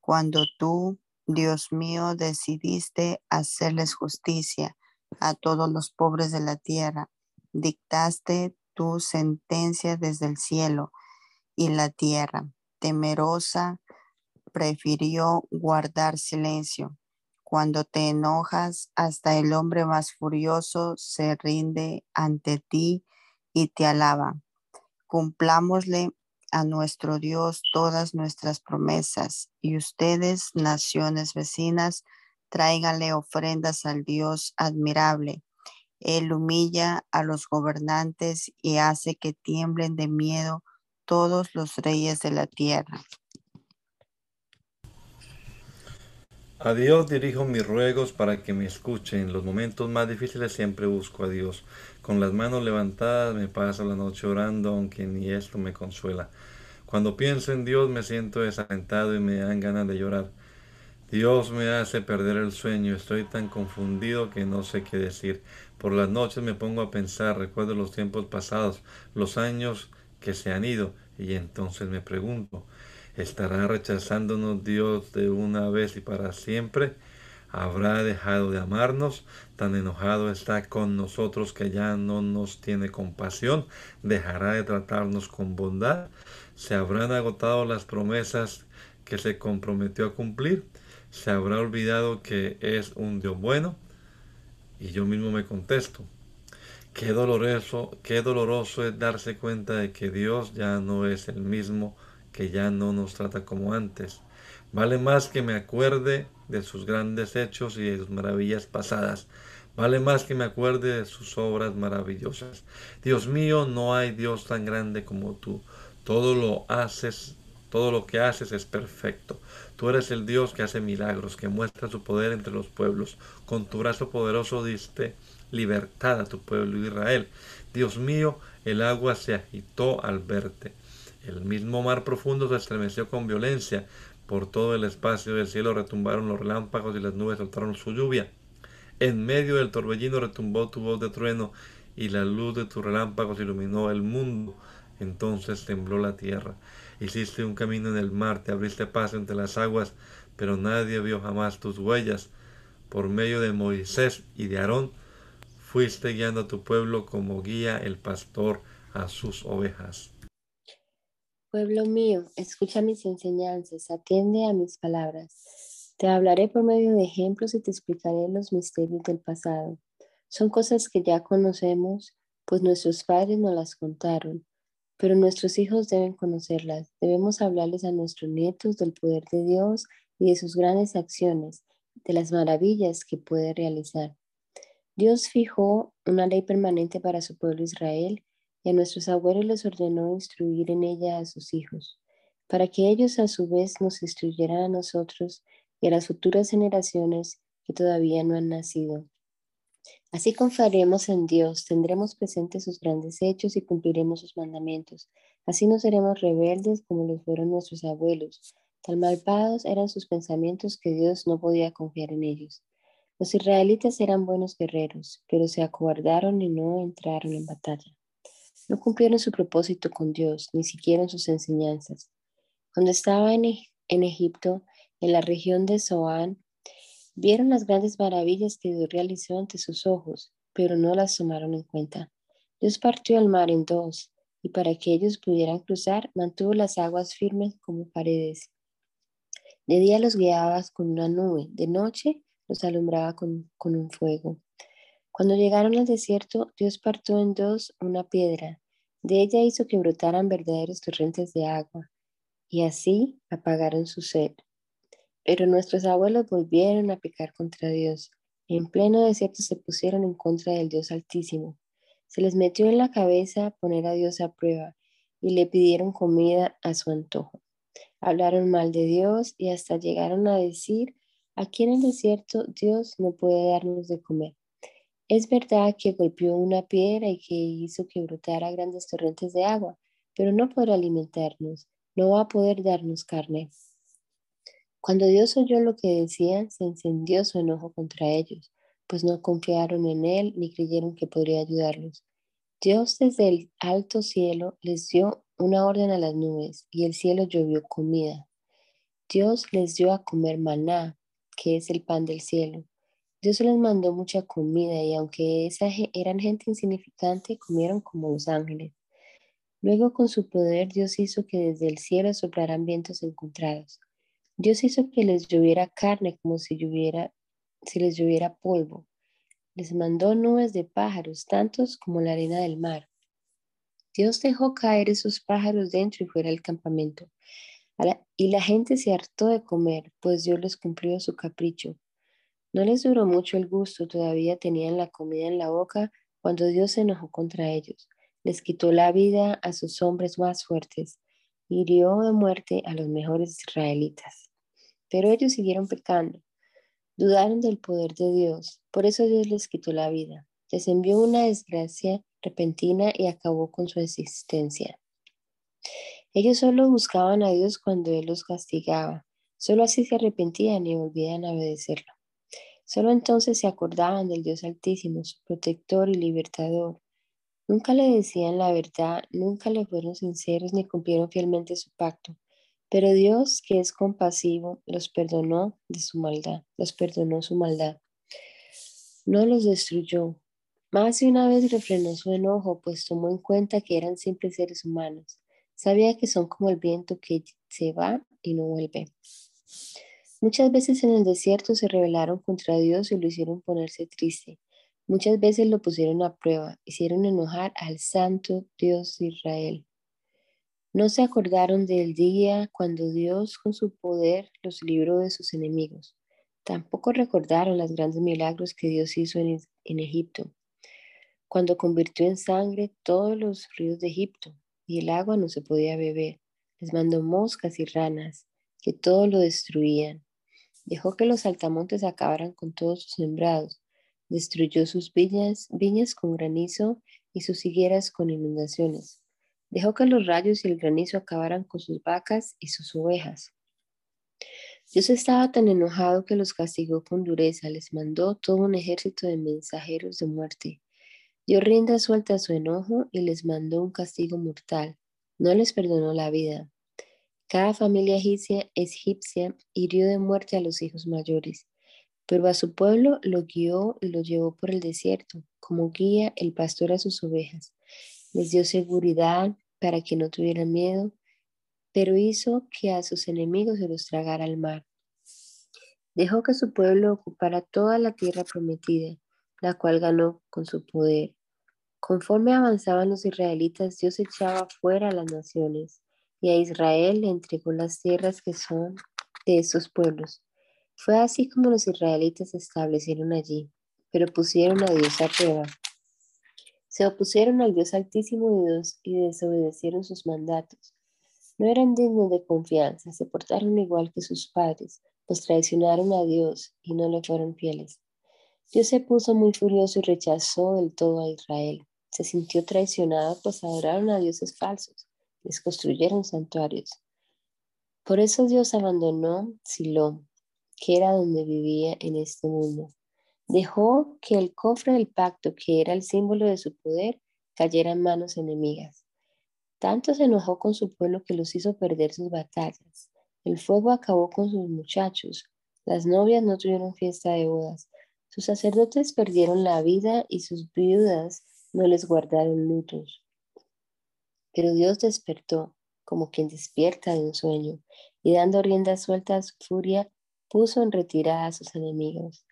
C: Cuando tú Dios mío, decidiste hacerles justicia a todos los pobres de la tierra. Dictaste tu sentencia desde el cielo y la tierra. Temerosa, prefirió guardar silencio. Cuando te enojas, hasta el hombre más furioso se rinde ante ti y te alaba. Cumplámosle a nuestro Dios todas nuestras promesas y ustedes, naciones vecinas, tráiganle ofrendas al Dios admirable. Él humilla a los gobernantes y hace que tiemblen de miedo todos los reyes de la tierra.
A: A Dios dirijo mis ruegos para que me escuchen. En los momentos más difíciles siempre busco a Dios. Con las manos levantadas me paso la noche orando, aunque ni esto me consuela. Cuando pienso en Dios me siento desalentado y me dan ganas de llorar. Dios me hace perder el sueño, estoy tan confundido que no sé qué decir. Por las noches me pongo a pensar, recuerdo los tiempos pasados, los años que se han ido, y entonces me pregunto, ¿Estará rechazándonos Dios de una vez y para siempre? ¿Habrá dejado de amarnos? ¿Tan enojado está con nosotros que ya no nos tiene compasión? ¿Dejará de tratarnos con bondad? ¿Se habrán agotado las promesas que se comprometió a cumplir? ¿Se habrá olvidado que es un Dios bueno? Y yo mismo me contesto, qué doloroso, qué doloroso es darse cuenta de que Dios ya no es el mismo que ya no nos trata como antes. Vale más que me acuerde de sus grandes hechos y de sus maravillas pasadas. Vale más que me acuerde de sus obras maravillosas. Dios mío, no hay Dios tan grande como tú. Todo lo haces, todo lo que haces es perfecto. Tú eres el Dios que hace milagros, que muestra su poder entre los pueblos. Con tu brazo poderoso diste libertad a tu pueblo Israel. Dios mío, el agua se agitó al verte. El mismo mar profundo se estremeció con violencia. Por todo el espacio del cielo retumbaron los relámpagos y las nubes soltaron su lluvia. En medio del torbellino retumbó tu voz de trueno y la luz de tus relámpagos iluminó el mundo. Entonces tembló la tierra. Hiciste un camino en el mar, te abriste paso entre las aguas, pero nadie vio jamás tus huellas. Por medio de Moisés y de Aarón fuiste guiando a tu pueblo como guía el pastor a sus ovejas.
B: Pueblo mío, escucha mis enseñanzas, atiende a mis palabras. Te hablaré por medio de ejemplos y te explicaré los misterios del pasado. Son cosas que ya conocemos, pues nuestros padres nos las contaron, pero nuestros hijos deben conocerlas. Debemos hablarles a nuestros nietos del poder de Dios y de sus grandes acciones, de las maravillas que puede realizar. Dios fijó una ley permanente para su pueblo Israel a nuestros abuelos les ordenó instruir en ella a sus hijos, para que ellos a su vez nos instruyeran a nosotros y a las futuras generaciones que todavía no han nacido. Así confiaremos en Dios, tendremos presentes sus grandes hechos y cumpliremos sus mandamientos. Así no seremos rebeldes como lo fueron nuestros abuelos. Tan malvados eran sus pensamientos que Dios no podía confiar en ellos. Los israelitas eran buenos guerreros, pero se acobardaron y no entraron en batalla. No cumplieron su propósito con Dios, ni siquiera sus enseñanzas. Cuando estaba en, Egipto, en la región de Zoán, vieron las grandes maravillas que Dios realizó ante sus ojos, pero no las tomaron en cuenta. Dios partió el mar en dos, y para que ellos pudieran cruzar, mantuvo las aguas firmes como paredes. De día los guiaba con una nube, de noche los alumbraba con, con un fuego. Cuando llegaron al desierto, Dios partió en dos una piedra. De ella hizo que brotaran verdaderos torrentes de agua, y así apagaron su sed. Pero nuestros abuelos volvieron a pecar contra Dios. En pleno desierto se pusieron en contra del Dios Altísimo. Se les metió en la cabeza poner a Dios a prueba y le pidieron comida a su antojo. Hablaron mal de Dios y hasta llegaron a decir, aquí en el desierto Dios no puede darnos de comer. Es verdad que golpeó una piedra y que hizo que brotara grandes torrentes de agua, pero no podrá alimentarnos, no va a poder darnos carne. Cuando Dios oyó lo que decían, se encendió su enojo contra ellos, pues no confiaron en Él ni creyeron que podría ayudarlos. Dios desde el alto cielo les dio una orden a las nubes y el cielo llovió comida. Dios les dio a comer maná, que es el pan del cielo. Dios les mandó mucha comida y aunque esa, eran gente insignificante, comieron como los ángeles. Luego con su poder Dios hizo que desde el cielo soplaran vientos encontrados Dios hizo que les lloviera carne como si, lloviera, si les lloviera polvo. Les mandó nubes de pájaros, tantos como la arena del mar. Dios dejó caer esos pájaros dentro y fuera del campamento. y la gente se hartó de comer, pues Dios les cumplió su capricho. No les duró mucho el gusto, todavía tenían la comida en la boca cuando Dios se enojó contra ellos. Les quitó la vida a sus hombres más fuertes, hirió de muerte a los mejores israelitas. Pero ellos siguieron pecando, dudaron del poder de Dios, por eso Dios les quitó la vida, les envió una desgracia repentina y acabó con su existencia. Ellos solo buscaban a Dios cuando Él los castigaba, solo así se arrepentían y volvían a obedecerlo. Solo entonces se acordaban del Dios Altísimo, su protector y libertador. Nunca le decían la verdad, nunca le fueron sinceros ni cumplieron fielmente su pacto. Pero Dios, que es compasivo, los perdonó de su maldad, los perdonó su maldad. No los destruyó. Más de una vez refrenó su enojo, pues tomó en cuenta que eran simples seres humanos. Sabía que son como el viento que se va y no vuelve. Muchas veces en el desierto se rebelaron contra Dios y lo hicieron ponerse triste. Muchas veces lo pusieron a prueba, hicieron enojar al santo Dios de Israel. No se acordaron del día cuando Dios con su poder los libró de sus enemigos. Tampoco recordaron los grandes milagros que Dios hizo en, Egipto, cuando convirtió en sangre todos los ríos de Egipto y el agua no se podía beber. Les mandó moscas y ranas que todo lo destruían. Dejó que los altamontes acabaran con todos sus sembrados. Destruyó sus viñas, viñas con granizo y sus higueras con inundaciones. Dejó que los rayos y el granizo acabaran con sus vacas y sus ovejas. Dios estaba tan enojado que los castigó con dureza, les mandó todo un ejército de mensajeros de muerte. Dio rienda suelta a su enojo y les mandó un castigo mortal. No les perdonó la vida. Cada familia egipcia, egipcia hirió de muerte a los hijos mayores, pero a su pueblo lo guió y lo llevó por el desierto, como guía el pastor a sus ovejas les dio seguridad para que no tuvieran miedo, pero hizo que a sus enemigos se los tragara al mar. Dejó que su pueblo ocupara toda la tierra prometida, la cual ganó con su poder. Conforme avanzaban los israelitas, Dios echaba fuera a las naciones y a Israel le entregó las tierras que son de esos pueblos. Fue así como los israelitas se establecieron allí, pero pusieron a Dios a prueba. Se opusieron al Dios Altísimo de Dios y desobedecieron sus mandatos. No eran dignos de confianza, se portaron igual que sus padres, pues traicionaron a Dios y no le fueron fieles. Dios se puso muy furioso y rechazó del todo a Israel. Se sintió traicionado, pues adoraron a dioses falsos, les construyeron santuarios. Por eso Dios abandonó Silo, que era donde vivía en este mundo. Dejó que el cofre del pacto, que era el símbolo de su poder, cayera en manos enemigas. Tanto se enojó con su pueblo que los hizo perder sus batallas. El fuego acabó con sus muchachos. Las novias no tuvieron fiesta de bodas. Sus sacerdotes perdieron la vida y sus viudas no les guardaron lutos. Pero Dios despertó, como quien despierta de un sueño, y dando rienda suelta a su furia, puso en retirada a sus enemigos.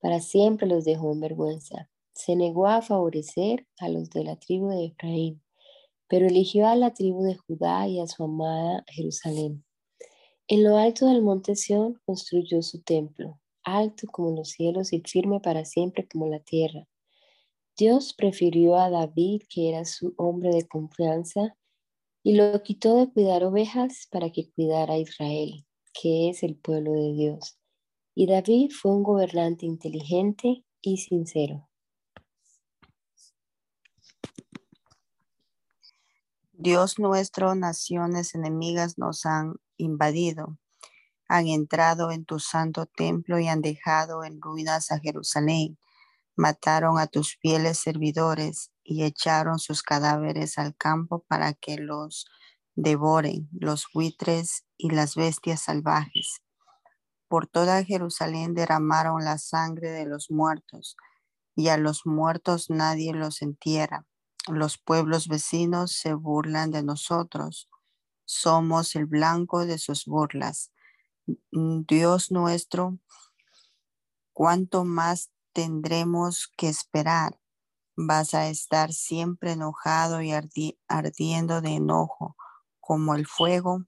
B: Para siempre los dejó en vergüenza. Se negó a favorecer a los de la tribu de Efraín, pero eligió a la tribu de Judá y a su amada Jerusalén. En lo alto del monte Sión construyó su templo, alto como los cielos y firme para siempre como la tierra. Dios prefirió a David, que era su hombre de confianza, y lo quitó de cuidar ovejas para que cuidara a Israel, que es el pueblo de Dios. Y David fue un gobernante inteligente y sincero.
C: Dios nuestro, naciones enemigas nos han invadido, han entrado en tu santo templo y han dejado en ruinas a Jerusalén. Mataron a tus fieles servidores y echaron sus cadáveres al campo para que los devoren los buitres y las bestias salvajes. Por toda Jerusalén derramaron la sangre de los muertos, y a los muertos nadie los entierra los pueblos vecinos se burlan de nosotros. Somos el blanco de sus burlas. Mm, Dios nuestro, ¿cuánto más tendremos que esperar? Vas a estar siempre enojado y ardiendo de enojo, como el fuego.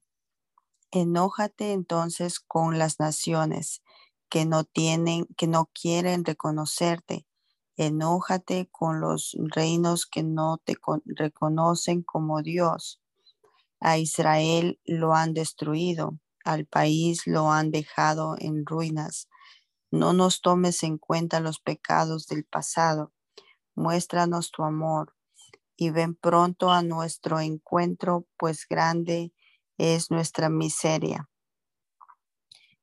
C: Enójate entonces con las naciones que no tienen, que no quieren reconocerte Enójate con los reinos que no te reconocen como Dios. A Israel lo han destruido, al país lo han dejado en ruinas. No nos tomes en cuenta los pecados del pasado. Muéstranos tu amor y ven pronto a nuestro encuentro, pues grande es nuestra miseria.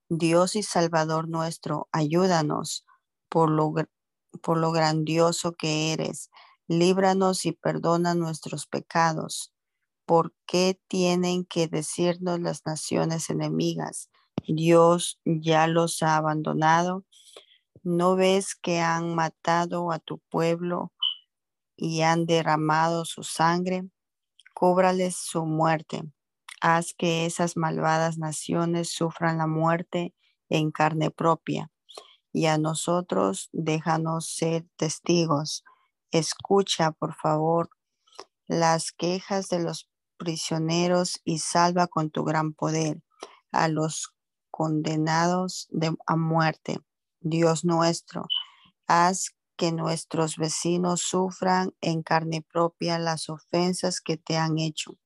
C: Dios y Salvador nuestro, ayúdanos por lo, grandioso que eres. Líbranos y perdona nuestros pecados. ¿Por qué tienen que decirnos las naciones enemigas? Dios ya los ha abandonado. ¿No ves que han matado a tu pueblo y han derramado su sangre? Cóbrales su muerte. Haz que esas malvadas naciones sufran la muerte en carne propia y a nosotros déjanos ser testigos. Escucha, por favor, las quejas de los prisioneros y salva con tu gran poder a los condenados de, a muerte. Dios nuestro, haz que nuestros vecinos sufran en carne propia las ofensas que te han hecho.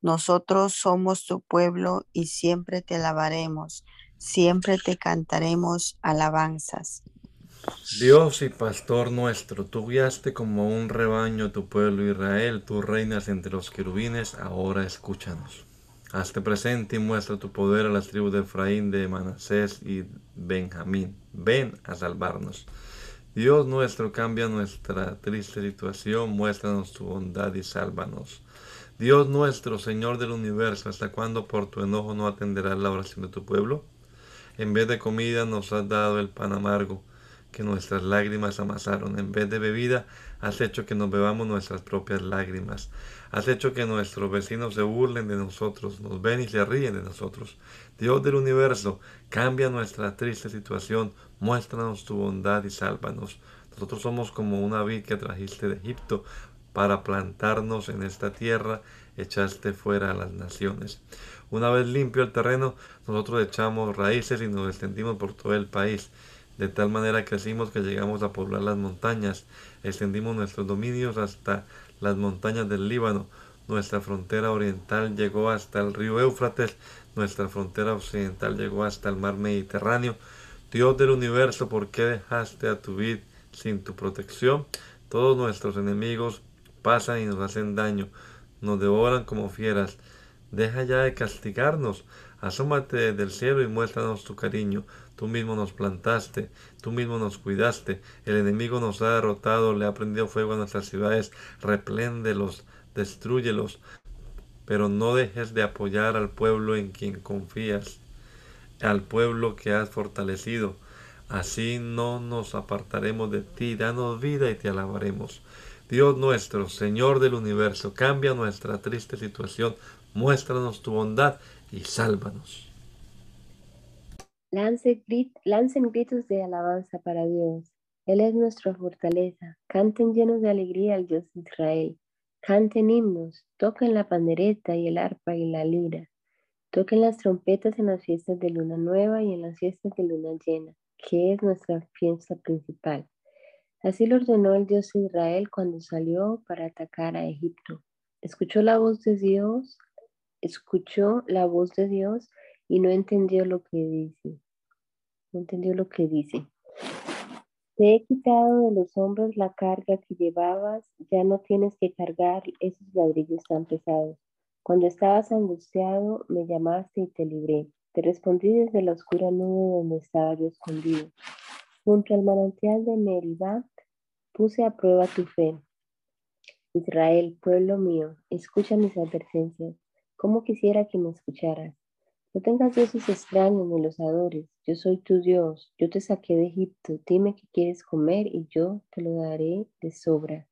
C: Nosotros somos tu pueblo y siempre te alabaremos siempre te cantaremos alabanzas.
A: Dios y pastor nuestro, tú guiaste como un rebaño tu pueblo Israel, tú reinas entre los querubines, ahora escúchanos. Hazte presente y muestra tu poder a las tribus de Efraín, de Manasés y Benjamín. Ven a salvarnos. Dios nuestro, cambia nuestra triste situación, muéstranos tu bondad y sálvanos. Dios nuestro, Señor del universo, ¿hasta cuándo por tu enojo no atenderás la oración de tu pueblo? En vez de comida nos has dado el pan amargo que nuestras lágrimas amasaron. En vez de bebida has hecho que nos bebamos nuestras propias lágrimas. Has hecho que nuestros vecinos se burlen de nosotros, nos ven y se ríen de nosotros. Dios del universo, cambia nuestra triste situación, muéstranos tu bondad y sálvanos. Nosotros somos como una vid que trajiste de Egipto para plantarnos en esta tierra, echaste fuera a las naciones. Una vez limpio el terreno, nosotros echamos raíces y nos extendimos por todo el país. De tal manera crecimos que llegamos a poblar las montañas. Extendimos nuestros dominios hasta las montañas del Líbano. Nuestra frontera oriental llegó hasta el río Éufrates. Nuestra frontera occidental llegó hasta el mar Mediterráneo. Dios del universo, ¿por qué dejaste a tu vid sin tu protección? Todos nuestros enemigos pasan y nos hacen daño. Nos devoran como fieras. Deja ya de castigarnos. Asómate del cielo y muéstranos tu cariño. Tú mismo nos plantaste, tú mismo nos cuidaste. El enemigo nos ha derrotado, le ha prendido fuego a nuestras ciudades. Repléndelos, destruyelos. Pero no dejes de apoyar al pueblo en quien confías, al pueblo que has fortalecido. Así no nos apartaremos de ti. Danos vida y te alabaremos. Dios nuestro, Señor del universo, cambia nuestra triste situación, muéstranos tu bondad y sálvanos.
B: Lance lancen gritos de alabanza para Dios. Él es nuestra fortaleza. Canten llenos de alegría al Dios de Israel. Canten himnos, toquen la pandereta y el arpa y la lira. Toquen las trompetas en las fiestas de luna nueva y en las fiestas de luna llena, que es nuestra fiesta principal. Así lo ordenó el Dios de Israel cuando salió para atacar a Egipto. Escuchó la voz de Dios, escuchó la voz de Dios y no entendió lo que dice. No entendió lo que dice. Te he quitado de los hombros la carga que llevabas, ya no tienes que cargar esos ladrillos tan pesados. Cuando estabas angustiado, me llamaste y te libré. Te respondí desde la oscura nube donde estaba yo escondido. Junto al manantial de Meribá, puse a prueba tu fe. Israel, pueblo mío, escucha mis advertencias. ¿Cómo quisiera que me escucharas? No tengas dioses extraños ni los adores. Yo soy tu Dios. Yo te saqué de Egipto. Dime qué quieres comer y yo te lo daré de sobra.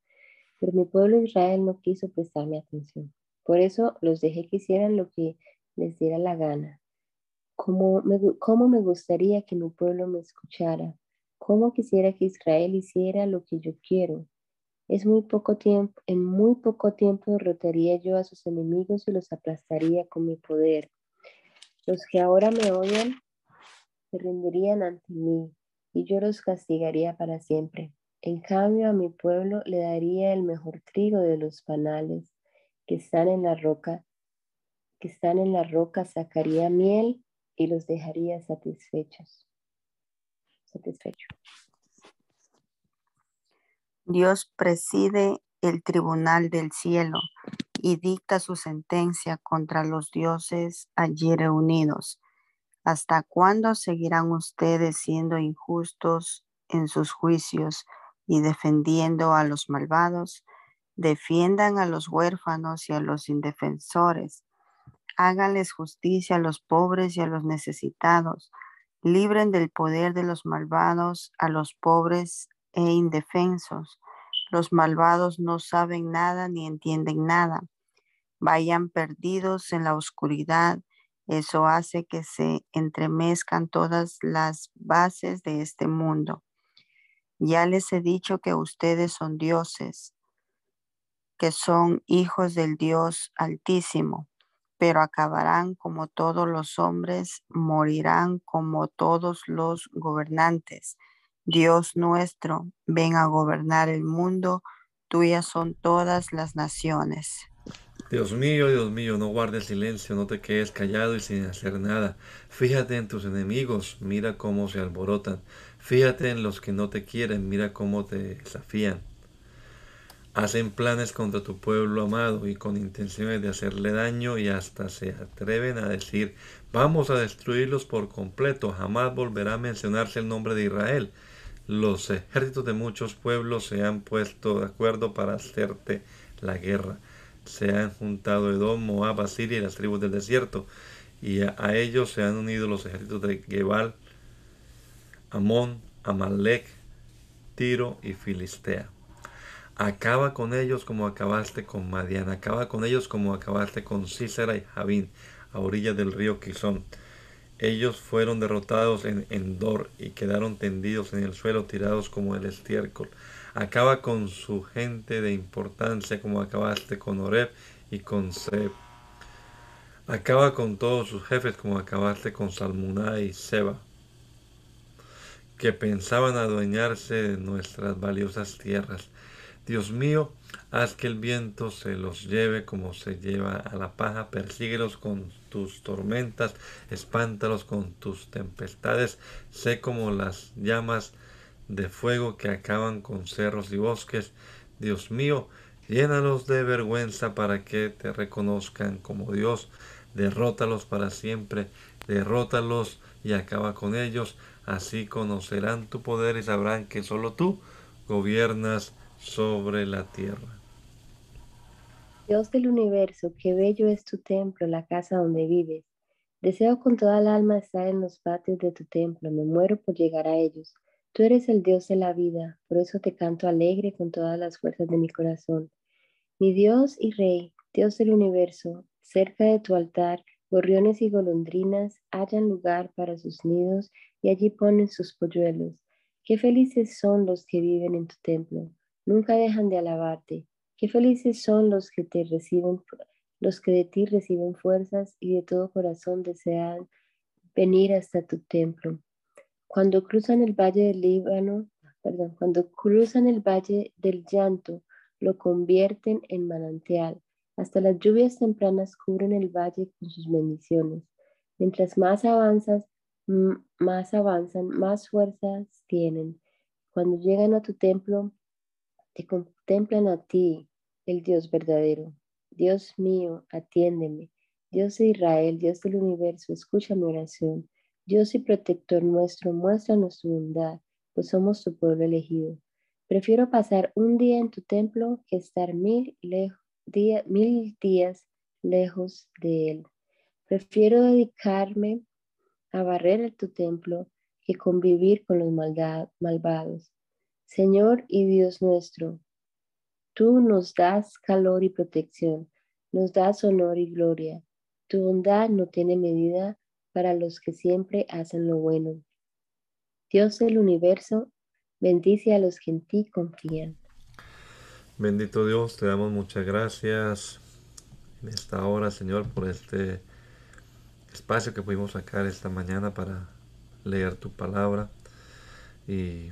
B: Pero mi pueblo Israel no quiso prestarme atención. Por eso los dejé que hicieran lo que les diera la gana. ¿Cómo me, me gustaría que mi pueblo me escuchara? ¿Cómo quisiera que Israel hiciera lo que yo quiero? Es muy poco tiempo, en muy poco tiempo derrotaría yo a sus enemigos y los aplastaría con mi poder. Los que ahora me odian se rendirían ante mí y yo los castigaría para siempre. En cambio, a mi pueblo le daría el mejor trigo de los panales que están en la roca, que están en la roca, sacaría miel y los dejaría satisfechos. Satisfecho.
C: Dios preside el tribunal del cielo y dicta su sentencia contra los dioses allí reunidos. ¿Hasta cuándo seguirán ustedes siendo injustos en sus juicios y defendiendo a los malvados? Defiendan a los huérfanos y a los indefensores. Háganles justicia a los pobres y a los necesitados. Libren del poder de los malvados a los pobres e indefensos los malvados no saben nada ni entienden nada. Vayan perdidos en la oscuridad. Eso hace que se entremezcan todas las bases de este mundo. Ya les he dicho que ustedes son dioses, que son hijos del Dios Altísimo, pero acabarán como todos los hombres, morirán como todos los gobernantes Dios nuestro, ven a gobernar el mundo, tuyas son todas las naciones.
A: Dios mío, Dios mío, no guardes silencio, no te quedes callado y sin hacer nada. Fíjate en tus enemigos, mira cómo se alborotan. Fíjate en los que no te quieren, mira cómo te desafían. Hacen planes contra tu pueblo amado y con intenciones de hacerle daño y hasta se atreven a decir, vamos a destruirlos por completo, jamás volverá a mencionarse el nombre de Israel los ejércitos de muchos pueblos se han puesto de acuerdo para hacerte la guerra. Se han juntado Edom, Moab, Asiria y las tribus del desierto, y a, ellos se han unido los ejércitos de Gebal, Amón, Amalek, Tiro y Filistea. Acaba con ellos como acabaste con Madian, acaba con ellos como acabaste con Cícera y Javín, a orillas del río Quizón ellos fueron derrotados en Endor y quedaron tendidos en el suelo tirados como el estiércol. Acaba con su gente de importancia como acabaste con Oreb y con Seb. Acaba con todos sus jefes como acabaste con Salmuná y Seba, que pensaban adueñarse de nuestras valiosas tierras. Dios mío, haz que el viento se los lleve como se lleva a la paja, persíguelos con tus tormentas, espántalos con tus tempestades, sé como las llamas de fuego que acaban con cerros y bosques. Dios mío, llénalos de vergüenza para que te reconozcan como Dios, derrótalos para siempre, derrótalos y acaba con ellos, así conocerán tu poder y sabrán que solo tú gobiernas sobre la tierra.
B: Dios del universo, qué bello es tu templo, la casa donde vives. Deseo con toda el alma estar en los patios de tu templo, me muero por llegar a ellos. Tú eres el Dios de la vida, por eso te canto alegre con todas las fuerzas de mi corazón. Mi Dios y Rey, Dios del universo, cerca de tu altar, gorriones y golondrinas hallan lugar para sus nidos y allí ponen sus polluelos. Qué felices son los que viven en tu templo, nunca dejan de alabarte. Qué felices son los que te reciben, los que de ti reciben fuerzas y de todo corazón desean venir hasta tu templo. Cuando cruzan el valle del Líbano, perdón, cuando cruzan el valle del llanto, lo convierten en manantial. Hasta las lluvias tempranas cubren el valle con sus bendiciones. Mientras más avanzas, más avanzan, más fuerzas tienen. Cuando llegan a tu templo, te contemplan a ti, el Dios verdadero. Dios mío, atiéndeme. Dios de Israel, Dios del universo, escucha mi oración. Dios y protector nuestro, muéstranos tu bondad, pues somos tu pueblo elegido. Prefiero pasar un día en tu templo que estar mil, mil días lejos de él. Prefiero dedicarme a barrer tu templo que convivir con los malvados. Señor y Dios nuestro, tú nos das calor y protección, nos das honor y gloria. Tu bondad no tiene medida para los que siempre hacen lo bueno. Dios del universo, bendice a los que en ti confían.
A: Bendito Dios, te damos muchas gracias en esta hora, Señor, por este espacio que pudimos sacar esta mañana para leer tu palabra y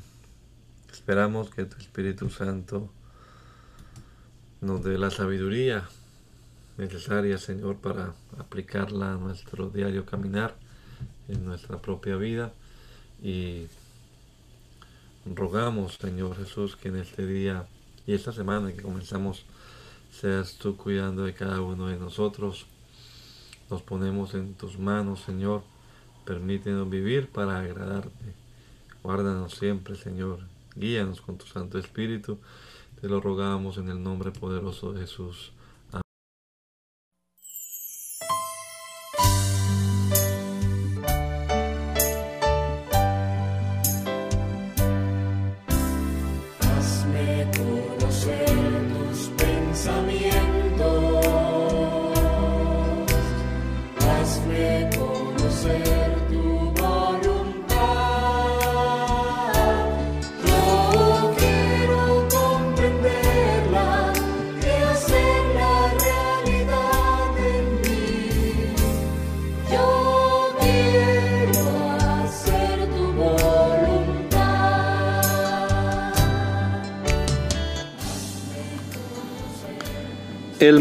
A: esperamos que tu Espíritu Santo nos dé la sabiduría necesaria, Señor, para aplicarla a nuestro diario caminar en nuestra propia vida. Y rogamos, Señor Jesús, que en este día y esta semana que comenzamos, seas tú cuidando de cada uno de nosotros. Nos ponemos en tus manos, Señor. Permítenos vivir para agradarte. Guárdanos siempre, Señor. Guíanos con tu Santo Espíritu. Te lo rogamos en el nombre poderoso de Jesús.